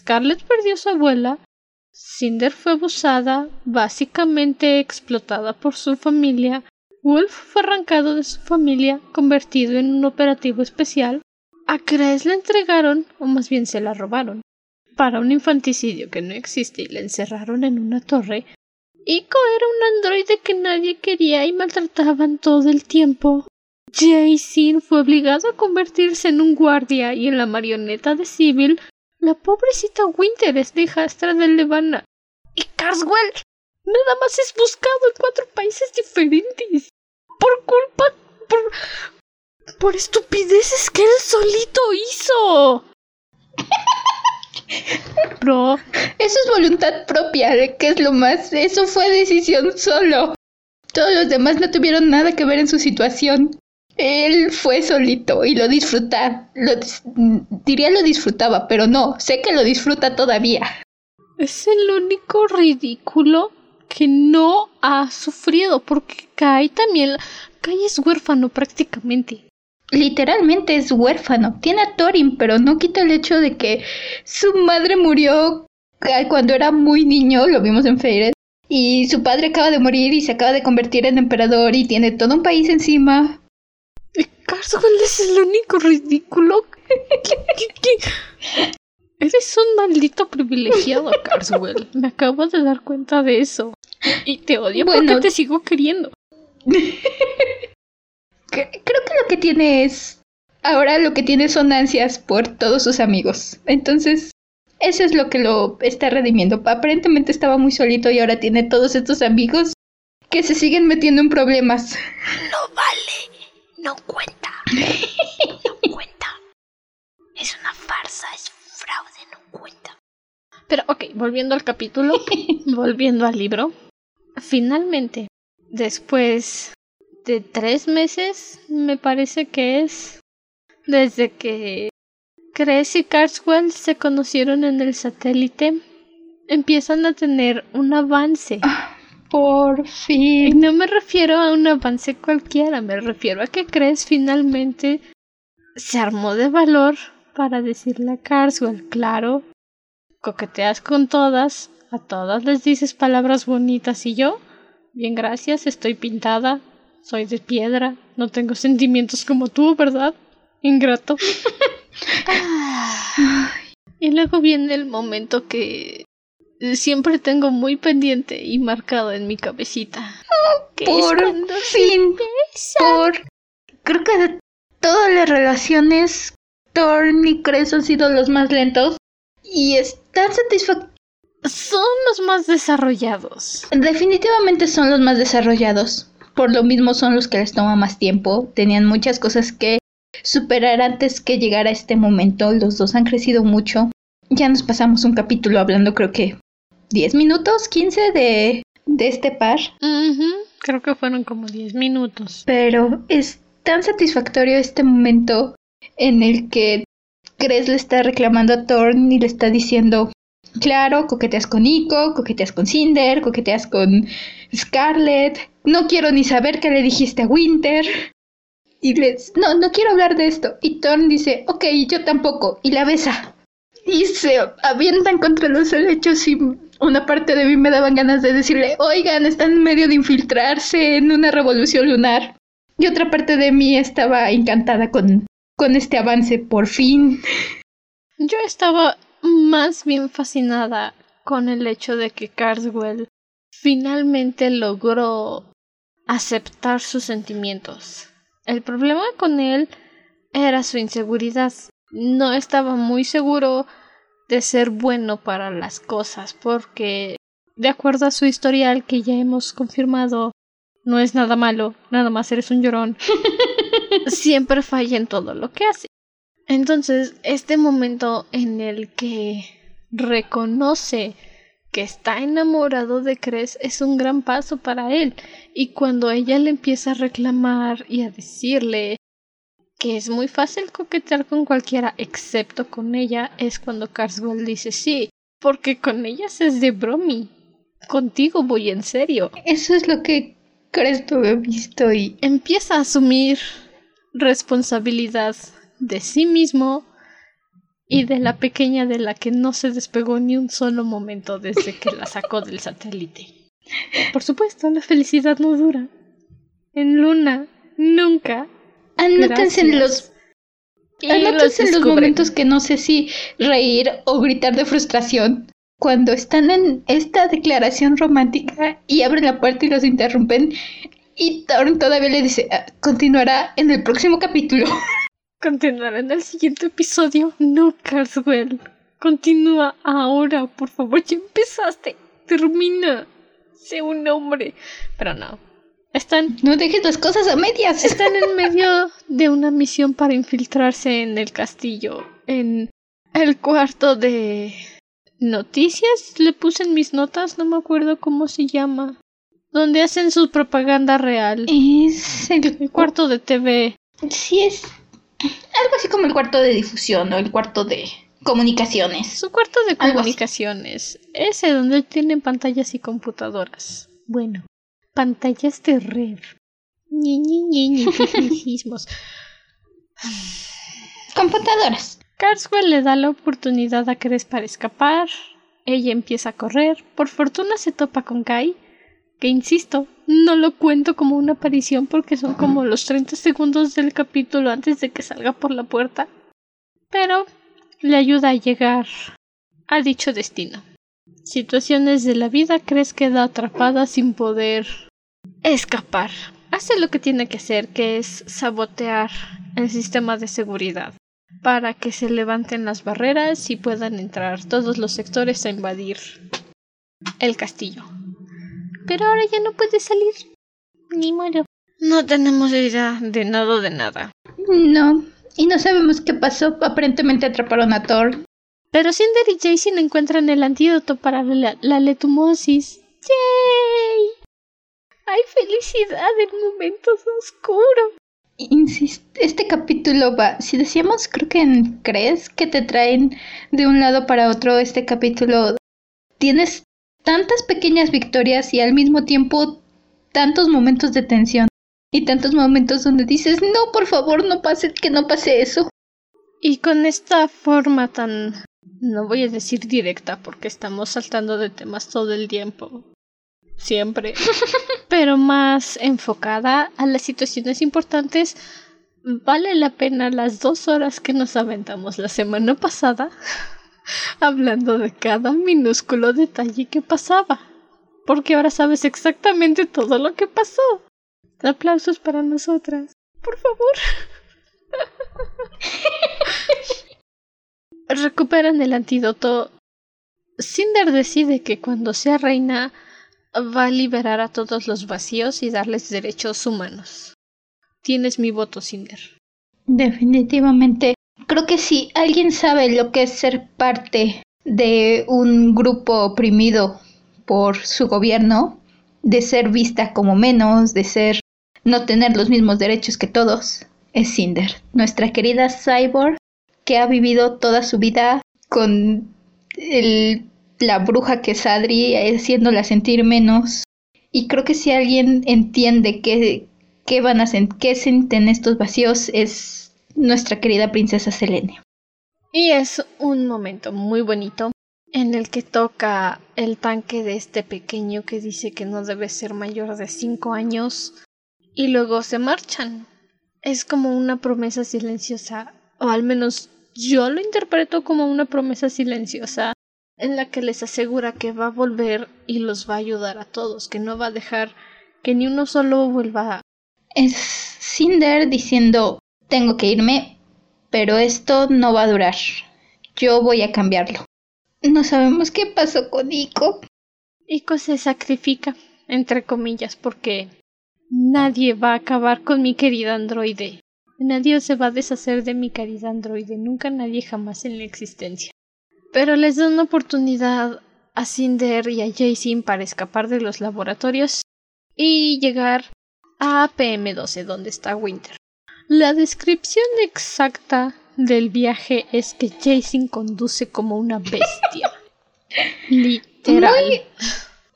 Scarlett perdió a su abuela, Cinder fue abusada, básicamente explotada por su familia, Wolf fue arrancado de su familia, convertido en un operativo especial, a Grace la entregaron, o más bien se la robaron, para un infanticidio que no existe y la encerraron en una torre, Ico era un androide que nadie quería y maltrataban todo el tiempo. Jason fue obligado a convertirse en un guardia y en la marioneta de Sibyl, la pobrecita Winter es hijastra de Levana. Y Carswell nada más es buscado en cuatro países diferentes. Por culpa. por. Por estupideces que él solito hizo. Bro. Eso es voluntad propia, que es lo más. Eso fue decisión solo. Todos los demás no tuvieron nada que ver en su situación. Él fue solito y lo disfruta. Lo diría lo disfrutaba, pero no, sé que lo disfruta todavía. Es el único ridículo que no ha sufrido, porque Kai también. Kai es huérfano prácticamente. Literalmente es huérfano. Tiene a Thorin, pero no quita el hecho de que su madre murió cuando era muy niño, lo vimos en Feyre, y su padre acaba de morir y se acaba de convertir en emperador y tiene todo un país encima. Carswell es el único ridículo. Eres un maldito privilegiado, Carswell. Me acabo de dar cuenta de eso. Y te odio porque te sigo queriendo. Creo que lo que tiene es. Ahora lo que tiene son ansias por todos sus amigos. Entonces, eso es lo que lo está redimiendo. Aparentemente estaba muy solito y ahora tiene todos estos amigos que se siguen metiendo en problemas. No vale, no cuenta. No cuenta. Es una farsa, es fraude, no cuenta. Pero ok, volviendo al capítulo, volviendo al libro. Finalmente, después de tres meses, me parece que es, desde que Cres y Carswell se conocieron en el satélite, empiezan a tener un avance. Ah, por fin. Y no me refiero a un avance cualquiera, me refiero a que Cres finalmente se armó de valor para decirle a Carswell, claro, coqueteas con todas, a todas les dices palabras bonitas y yo, bien gracias, estoy pintada, soy de piedra, no tengo sentimientos como tú, ¿verdad? Ingrato. y luego viene el momento que siempre tengo muy pendiente y marcado en mi cabecita. por fin, por... Creo que de todas las relaciones, Thorn y Cres han sido los más lentos y están satisfactorios. Son los más desarrollados. Definitivamente son los más desarrollados por lo mismo son los que les toma más tiempo. Tenían muchas cosas que superar antes que llegar a este momento. Los dos han crecido mucho. Ya nos pasamos un capítulo hablando, creo que 10 minutos, 15 de, de este par. Creo que fueron como 10 minutos. Pero es tan satisfactorio este momento en el que Cres le está reclamando a Thorn y le está diciendo, claro, coqueteas con Nico, coqueteas con Cinder, coqueteas con Scarlett, no quiero ni saber qué le dijiste a Winter. Y les, no, no quiero hablar de esto. Y Thorn dice, ok, yo tampoco. Y la besa. Y se avientan contra los helechos y una parte de mí me daban ganas de decirle, oigan, están en medio de infiltrarse en una revolución lunar. Y otra parte de mí estaba encantada con, con este avance, por fin. Yo estaba más bien fascinada con el hecho de que Carswell finalmente logró aceptar sus sentimientos. El problema con él era su inseguridad. No estaba muy seguro de ser bueno para las cosas porque, de acuerdo a su historial que ya hemos confirmado, no es nada malo, nada más eres un llorón. Siempre falla en todo lo que hace. Entonces, este momento en el que reconoce que está enamorado de Cres es un gran paso para él. Y cuando ella le empieza a reclamar y a decirle que es muy fácil coquetear con cualquiera excepto con ella, es cuando Carswell dice sí, porque con ellas es de bromi. Contigo voy en serio. Eso es lo que Cresto he visto y empieza a asumir responsabilidad de sí mismo y de la pequeña de la que no se despegó ni un solo momento desde que la sacó del satélite. Por supuesto, la felicidad no dura. En Luna, nunca. Anótense en los Anótense en los momentos que no sé si reír o gritar de frustración. Cuando están en esta declaración romántica y abren la puerta y los interrumpen, y Thorn todavía le dice, ah, continuará en el próximo capítulo. Continuará en el siguiente episodio. No, Carswell. Continúa ahora, por favor. Ya empezaste. Termina. Sé un hombre. Pero no. Están. No dejes las cosas a medias. Están en medio de una misión para infiltrarse en el castillo. En el cuarto de. noticias le puse en mis notas, no me acuerdo cómo se llama. Donde hacen su propaganda real. Es el, El cuarto de TV. Sí, es algo así como el cuarto de difusión o el cuarto de comunicaciones. Su cuarto de comunicaciones. Ese donde tienen pantallas y computadoras. Bueno, pantallas de red. Ñi, ñi, tecnicismos. Computadoras. Carswell le da la oportunidad a Cres para escapar. Ella empieza a correr. Por fortuna se topa con Kai. Que insisto, no lo cuento como una aparición porque son como los 30 segundos del capítulo antes de que salga por la puerta. Pero le ayuda a llegar a dicho destino. Situaciones de la vida, Cres queda atrapada sin poder escapar. Hace lo que tiene que hacer, que es sabotear el sistema de seguridad para que se levanten las barreras y puedan entrar todos los sectores a invadir el castillo. Pero ahora ya no puede salir. Ni modo. No tenemos idea de nada de nada. No. Y no sabemos qué pasó. Aparentemente atraparon a Thor. Pero Cinder y Jason encuentran el antídoto para la, la letumosis. ¡Yay! ¡Hay felicidad en momentos oscuros! Insist este capítulo va. Si decíamos, creo que en Crees que te traen de un lado para otro este capítulo. Tienes tantas pequeñas victorias y al mismo tiempo tantos momentos de tensión. Y tantos momentos donde dices, no, por favor, no pase, que no pase eso. Y con esta forma tan... No voy a decir directa porque estamos saltando de temas todo el tiempo. Siempre. Pero más enfocada a las situaciones importantes. Vale la pena las dos horas que nos aventamos la semana pasada hablando de cada minúsculo detalle que pasaba. Porque ahora sabes exactamente todo lo que pasó. Aplausos para nosotras. Por favor. Recuperan el antídoto. Cinder decide que cuando sea reina va a liberar a todos los vacíos y darles derechos humanos. Tienes mi voto, Cinder. Definitivamente. Creo que si alguien sabe lo que es ser parte de un grupo oprimido por su gobierno, de ser vista como menos, de ser no tener los mismos derechos que todos, es Cinder, nuestra querida cyborg que ha vivido toda su vida con el, la bruja que es Adri, haciéndola sentir menos. Y creo que si alguien entiende qué, qué van a qué sienten estos vacíos, es nuestra querida princesa Selene. Y es un momento muy bonito en el que toca el tanque de este pequeño que dice que no debe ser mayor de cinco años y luego se marchan. Es como una promesa silenciosa, o al menos yo lo interpreto como una promesa silenciosa en la que les asegura que va a volver y los va a ayudar a todos, que no va a dejar que ni uno solo vuelva. Es Cinder diciendo tengo que irme, pero esto no va a durar. Yo voy a cambiarlo. No sabemos qué pasó con Nico. Ico se sacrifica, entre comillas, porque nadie va a acabar con mi querida androide. Nadie se va a deshacer de mi querida androide, nunca nadie jamás en la existencia. Pero les da una oportunidad a Cinder y a Jason para escapar de los laboratorios y llegar a PM12, donde está Winter. La descripción exacta del viaje es que Jason conduce como una bestia. Literal.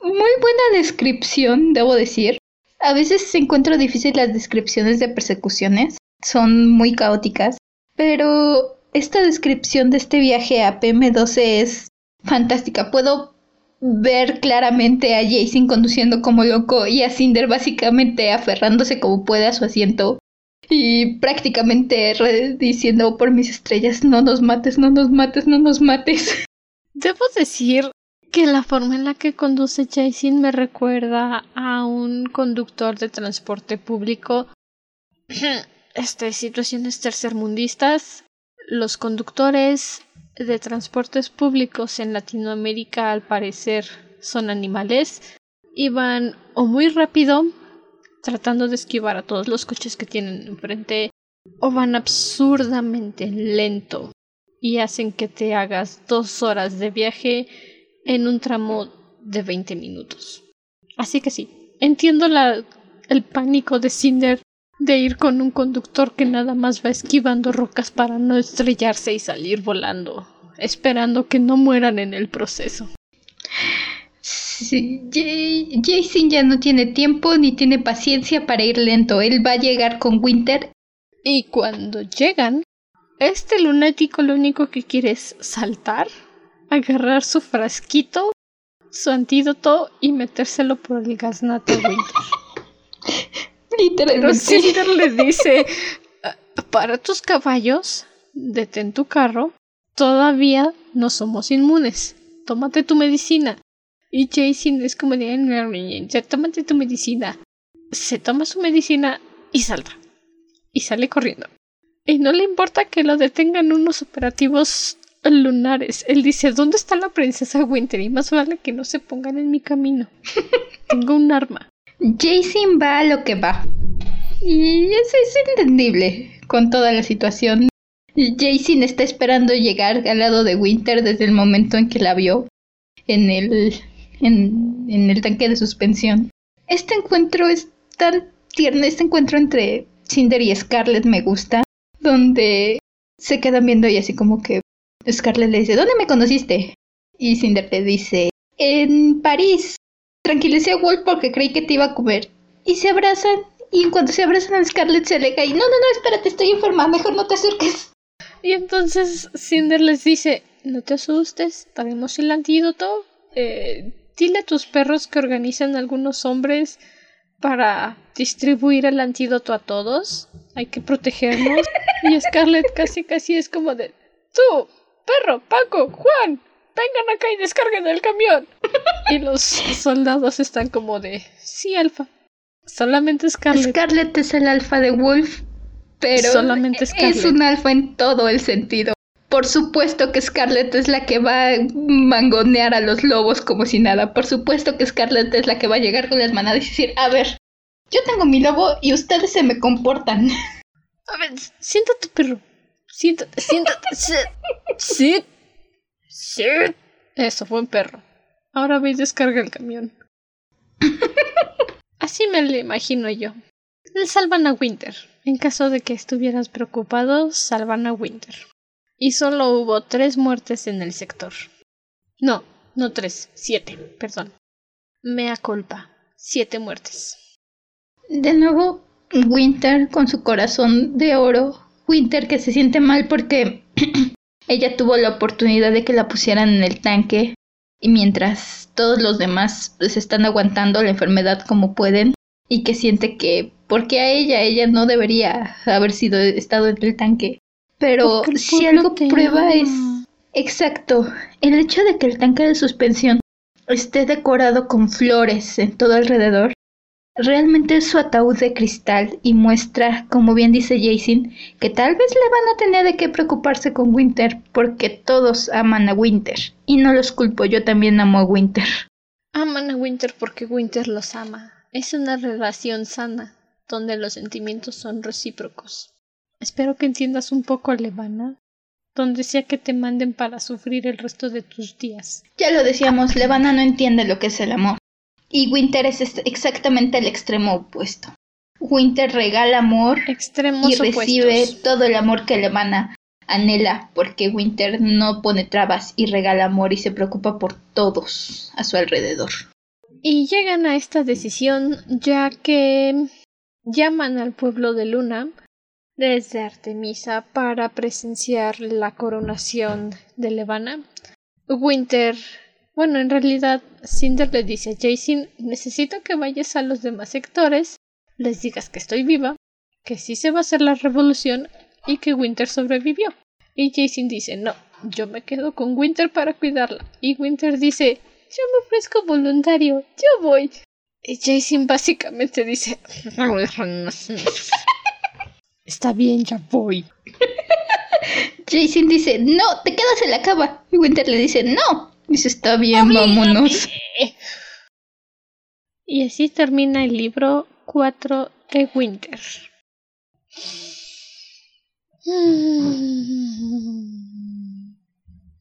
Muy, muy buena descripción, debo decir. A veces encuentro difícil las descripciones de persecuciones. Son muy caóticas. Pero esta descripción de este viaje a PM12 es fantástica. Puedo ver claramente a Jason conduciendo como loco y a Cinder básicamente aferrándose como puede a su asiento y prácticamente diciendo por mis estrellas, no nos mates, no nos mates, no nos mates. Debo decir que la forma en la que conduce Jason me recuerda a un conductor de transporte público. Este, situaciones tercermundistas. Los conductores de transportes públicos en Latinoamérica al parecer son animales y van o muy rápido tratando de esquivar a todos los coches que tienen enfrente o van absurdamente lento y hacen que te hagas dos horas de viaje en un tramo de 20 minutos. Así que sí, entiendo la, el pánico de Cinder de ir con un conductor que nada más va esquivando rocas para no estrellarse y salir volando, esperando que no mueran en el proceso. Sí, Jason ya no tiene tiempo ni tiene paciencia para ir lento. Él va a llegar con Winter. Y cuando llegan, este lunático lo único que quiere es saltar, agarrar su frasquito, su antídoto y metérselo por el gaznate Winter. Literalmente. Pero le dice, para tus caballos, detén tu carro, todavía no somos inmunes. Tómate tu medicina. Y Jason es como de, tómate tu medicina. Se toma su medicina y salta. Y sale corriendo. Y no le importa que lo detengan unos operativos lunares. Él dice, ¿dónde está la princesa Winter? Y más vale que no se pongan en mi camino. Tengo un arma. Jason va a lo que va. Y eso es entendible con toda la situación. Jason está esperando llegar al lado de Winter desde el momento en que la vio en el, en, en el tanque de suspensión. Este encuentro es tan tierno, este encuentro entre Cinder y Scarlett me gusta, donde se quedan viendo y así como que Scarlett le dice, ¿dónde me conociste? Y Cinder le dice, en París. Tranquilicé a Wolf porque creí que te iba a comer. Y se abrazan. Y cuando se abrazan a Scarlett se aleja y no, no, no, espérate, estoy enferma, mejor no te acerques. Y entonces Cinder les dice, no te asustes, tenemos el antídoto. Eh, dile a tus perros que organizan algunos hombres para distribuir el antídoto a todos. Hay que protegernos. y Scarlett casi casi es como de, tú, perro, Paco, Juan, vengan acá y descarguen el camión. y los soldados están como de, sí, alfa. Solamente Scarlett. Scarlett es el alfa de Wolf, pero Solamente es un alfa en todo el sentido. Por supuesto que Scarlett es la que va a mangonear a los lobos como si nada. Por supuesto que Scarlett es la que va a llegar con las manadas y decir, a ver, yo tengo mi lobo y ustedes se me comportan. A ver, siéntate, perro. Siéntate, siéntate. sí. Sí. Eso fue un perro. Ahora ve y descarga el camión. Así me lo imagino yo. Le salvan a Winter. En caso de que estuvieras preocupado, salvan a Winter. Y solo hubo tres muertes en el sector. No, no tres, siete, perdón. Mea culpa. Siete muertes. De nuevo, Winter con su corazón de oro. Winter que se siente mal porque ella tuvo la oportunidad de que la pusieran en el tanque y mientras todos los demás pues están aguantando la enfermedad como pueden y que siente que porque a ella ella no debería haber sido estado en el tanque pero si algo prueba es exacto el hecho de que el tanque de suspensión esté decorado con flores en todo alrededor realmente es su ataúd de cristal y muestra, como bien dice Jason, que tal vez le van a tener de qué preocuparse con Winter porque todos aman a Winter. Y no los culpo, yo también amo a Winter. Aman a Winter porque Winter los ama. Es una relación sana, donde los sentimientos son recíprocos. Espero que entiendas un poco, Levana, donde sea que te manden para sufrir el resto de tus días. Ya lo decíamos, Levana no entiende lo que es el amor. Y Winter es exactamente el extremo opuesto. Winter regala amor y recibe todo el amor que le emana anhela porque Winter no pone trabas y regala amor y se preocupa por todos a su alrededor. Y llegan a esta decisión ya que llaman al pueblo de Luna desde Artemisa para presenciar la coronación de Levana. Winter bueno, en realidad, Cinder le dice a Jason, necesito que vayas a los demás sectores, les digas que estoy viva, que sí se va a hacer la revolución y que Winter sobrevivió. Y Jason dice, no, yo me quedo con Winter para cuidarla. Y Winter dice, yo me ofrezco voluntario, yo voy. Y Jason básicamente dice, Está bien, ya voy. Jason dice, no, te quedas en la cama. Y Winter le dice, no. Dice, está bien, vámonos. Y así termina el libro 4 de Winter.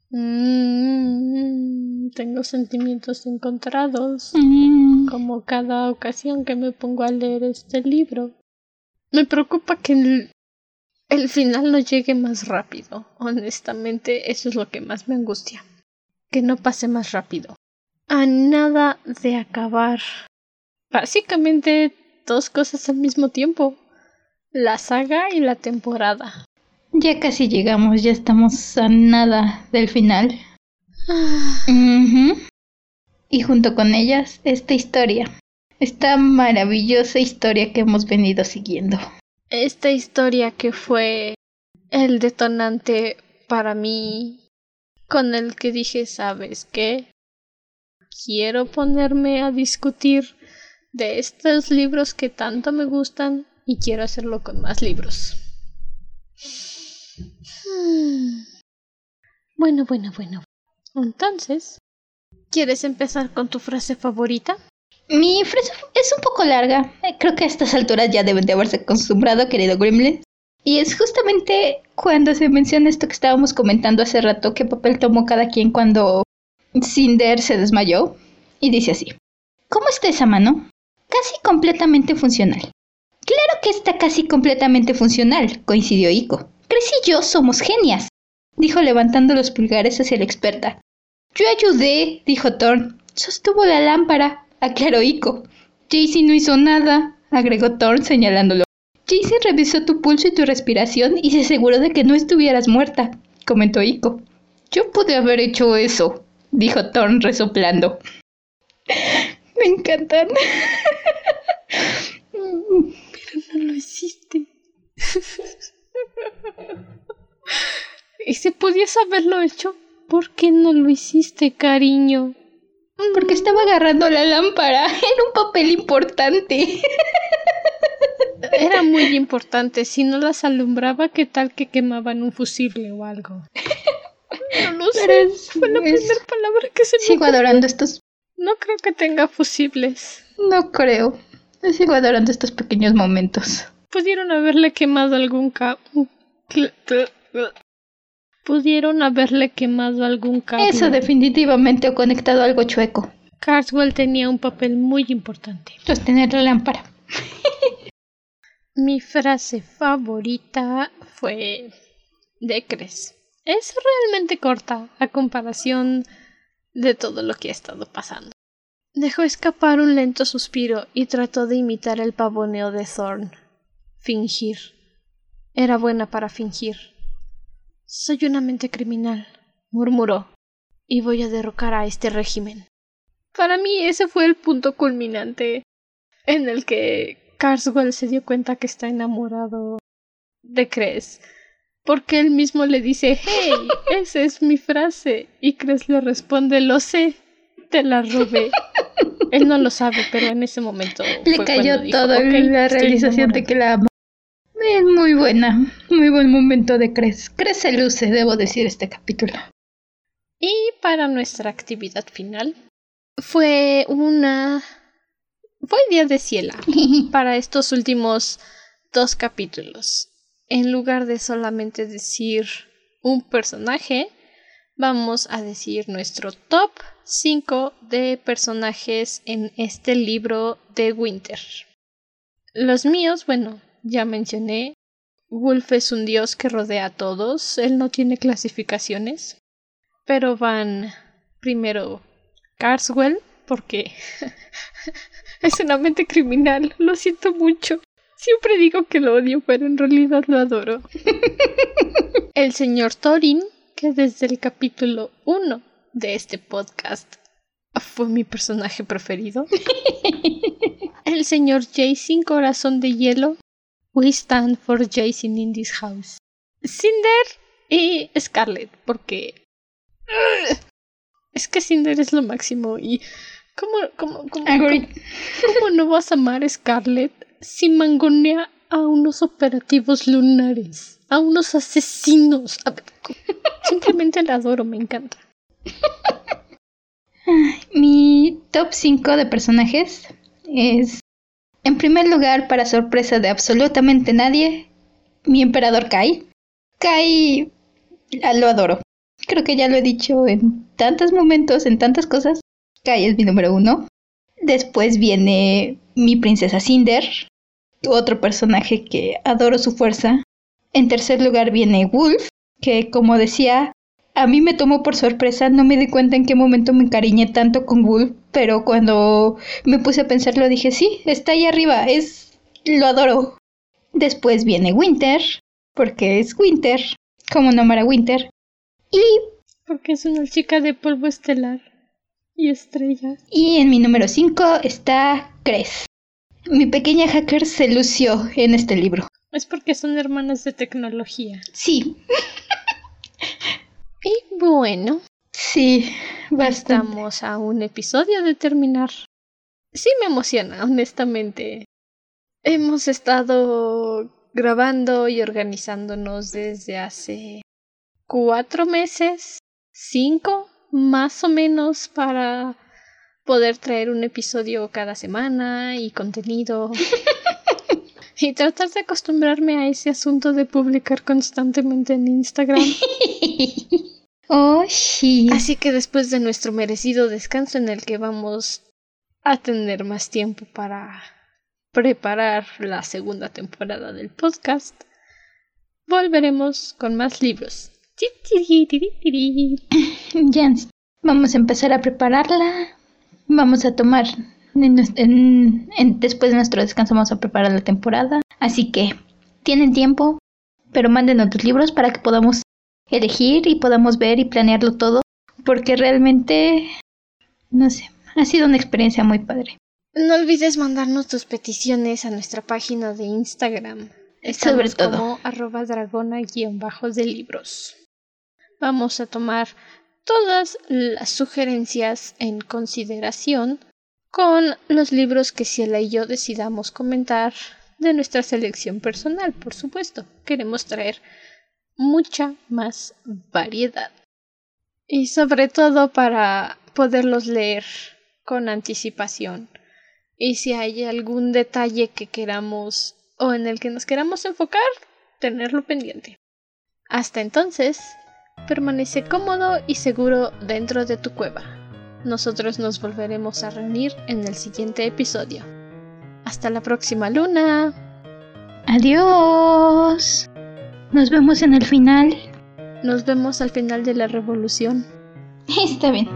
Mm. Tengo sentimientos encontrados, mm. como cada ocasión que me pongo a leer este libro. Me preocupa que el, el final no llegue más rápido. Honestamente, eso es lo que más me angustia. Que no pase más rápido. A nada de acabar. Básicamente dos cosas al mismo tiempo. La saga y la temporada. ya casi llegamos, ya estamos a nada del final. Ah. Y junto con ellas, esta historia. Esta maravillosa historia que hemos venido siguiendo. Esta historia que fue el detonante para mí con el que dije, ¿sabes qué? Quiero ponerme a discutir de estos libros que tanto me gustan y quiero hacerlo con más libros. Hmm. Bueno, bueno, bueno. Entonces, ¿quieres empezar con tu frase favorita? Mi frase es un poco larga. Eh, Creo que a estas alturas ya deben de haberse acostumbrado, querido Gremlin. Y es justamente cuando se menciona esto que estábamos comentando hace rato, qué papel tomó cada quien cuando Cinder se desmayó. Y dice así. ¿Cómo está esa mano? Casi completamente funcional. Claro que está casi completamente funcional, coincidió Ico. Chris y yo somos genias, dijo levantando los pulgares hacia la experta. Yo ayudé, dijo Thorn. Sostuvo la lámpara, aclaró Ico. Jaycee no hizo nada, agregó Thorn señalándolo. Jaycee revisó tu pulso y tu respiración y se aseguró de que no estuvieras muerta, comentó Ico. Yo pude haber hecho eso, dijo Thorn resoplando. Me encantan. No lo hiciste. y si pudiese haberlo hecho, ¿por qué no lo hiciste, cariño? Porque estaba agarrando la lámpara. Era un papel importante. Era muy importante. Si no las alumbraba, ¿qué tal que quemaban un fusible o algo? No lo sé. Es- Fue la es- primera palabra que se me Sigo adorando estos. No creo que tenga fusibles. No creo. Sigo adorando estos pequeños momentos. Pudieron haberle quemado algún cable. Pudieron haberle quemado algún cable. Eso definitivamente o conectado algo chueco. Carswell tenía un papel muy importante. Sostener la lámpara. Mi frase favorita fue de Cres. Es realmente corta a comparación de todo lo que ha estado pasando. Dejó escapar un lento suspiro y trató de imitar el pavoneo de Thorn. Fingir. Era buena para fingir. Soy una mente criminal, murmuró, y voy a derrocar a este régimen. Para mí ese fue el punto culminante en el que Carswell se dio cuenta que está enamorado de Cres. Porque él mismo le dice, hey, esa es mi frase. Y Cres le responde, lo sé, te la robé. Él no lo sabe, pero en ese momento Le fue cayó cuando dijo, todo "Ok, la realización de enamorado". que la. Es muy buena. Muy buen momento de. Cres se luce, debo decir, este capítulo. Y para nuestra actividad final fue una... fue día de ciela. para estos últimos dos capítulos. En lugar de solamente decir un personaje, vamos a decir nuestro top 5 de personajes en este libro de Winter. Los míos, bueno, ya mencioné. Wolf es un dios que rodea a todos. Él no tiene clasificaciones. Pero van primero Carswell, porque es una mente criminal. Lo siento mucho. Siempre digo que lo odio, pero en realidad lo adoro. El señor Thorin, que desde el capítulo 1 de este podcast fue mi personaje preferido. El señor Jason Corazón de Hielo. We stand for Jason in this house. Cinder y Scarlett, porque... Es que Cinder es lo máximo y... ¿Cómo, cómo, cómo. ¿Cómo no vas a amar a Scarlett si mangonea a unos operativos lunares? A unos asesinos. A ver, co- Simplemente la adoro, me encanta. Mi top 5 de personajes es, en primer lugar, para sorpresa de absolutamente nadie, mi emperador Kai. Kai ah, lo adoro. creo que ya lo he dicho en tantos momentos, en tantas cosas. Kai es mi número uno. Después viene mi princesa Cinder, otro personaje que adoro su fuerza. En tercer lugar viene Wolf, que como decía, a mí me tomó por sorpresa, no me di cuenta en qué momento me encariñé tanto con Wolf, pero cuando me puse a pensarlo dije, sí, está ahí arriba, es... lo adoro. Después viene Winter, porque es Winter, como nombrar a Winter. Y... Porque es una chica de polvo estelar y estrella. Y en mi número 5 está Cres. Mi pequeña hacker se lució en este libro. Es porque son hermanas de tecnología. Sí. y bueno. Sí, bastante. Estamos a un episodio de terminar. Sí me emociona, honestamente. Hemos estado grabando y organizándonos desde hace cuatro meses, cinco, más o menos, para poder traer un episodio cada semana y contenido. y tratar de acostumbrarme a ese asunto de publicar constantemente en Instagram. oh, sí. Así que después de nuestro merecido descanso en el que vamos a tener más tiempo para preparar la segunda temporada del podcast, volveremos con más libros. Ya, vamos a empezar a prepararla Vamos a tomar, después de nuestro descanso vamos a preparar la temporada. Así que tienen tiempo, pero manden otros libros para que podamos elegir y podamos ver y planearlo todo. Porque realmente, no sé, ha sido una experiencia muy padre. No olvides mandarnos tus peticiones a nuestra página de Instagram. Sobre todo. como arroba dragona bajos de libros. Vamos a tomar todas las sugerencias en consideración con los libros que Ciela y yo decidamos comentar de nuestra selección personal, por supuesto. Queremos traer mucha más variedad. Y sobre todo para poderlos leer con anticipación. Y si hay algún detalle que queramos o en el que nos queramos enfocar, tenerlo pendiente. Hasta entonces, Permanece cómodo y seguro dentro de tu cueva. Nosotros nos volveremos a reunir en el siguiente episodio. Hasta la próxima luna. Adiós. Nos vemos en el final. Nos vemos al final de la revolución. Está bien.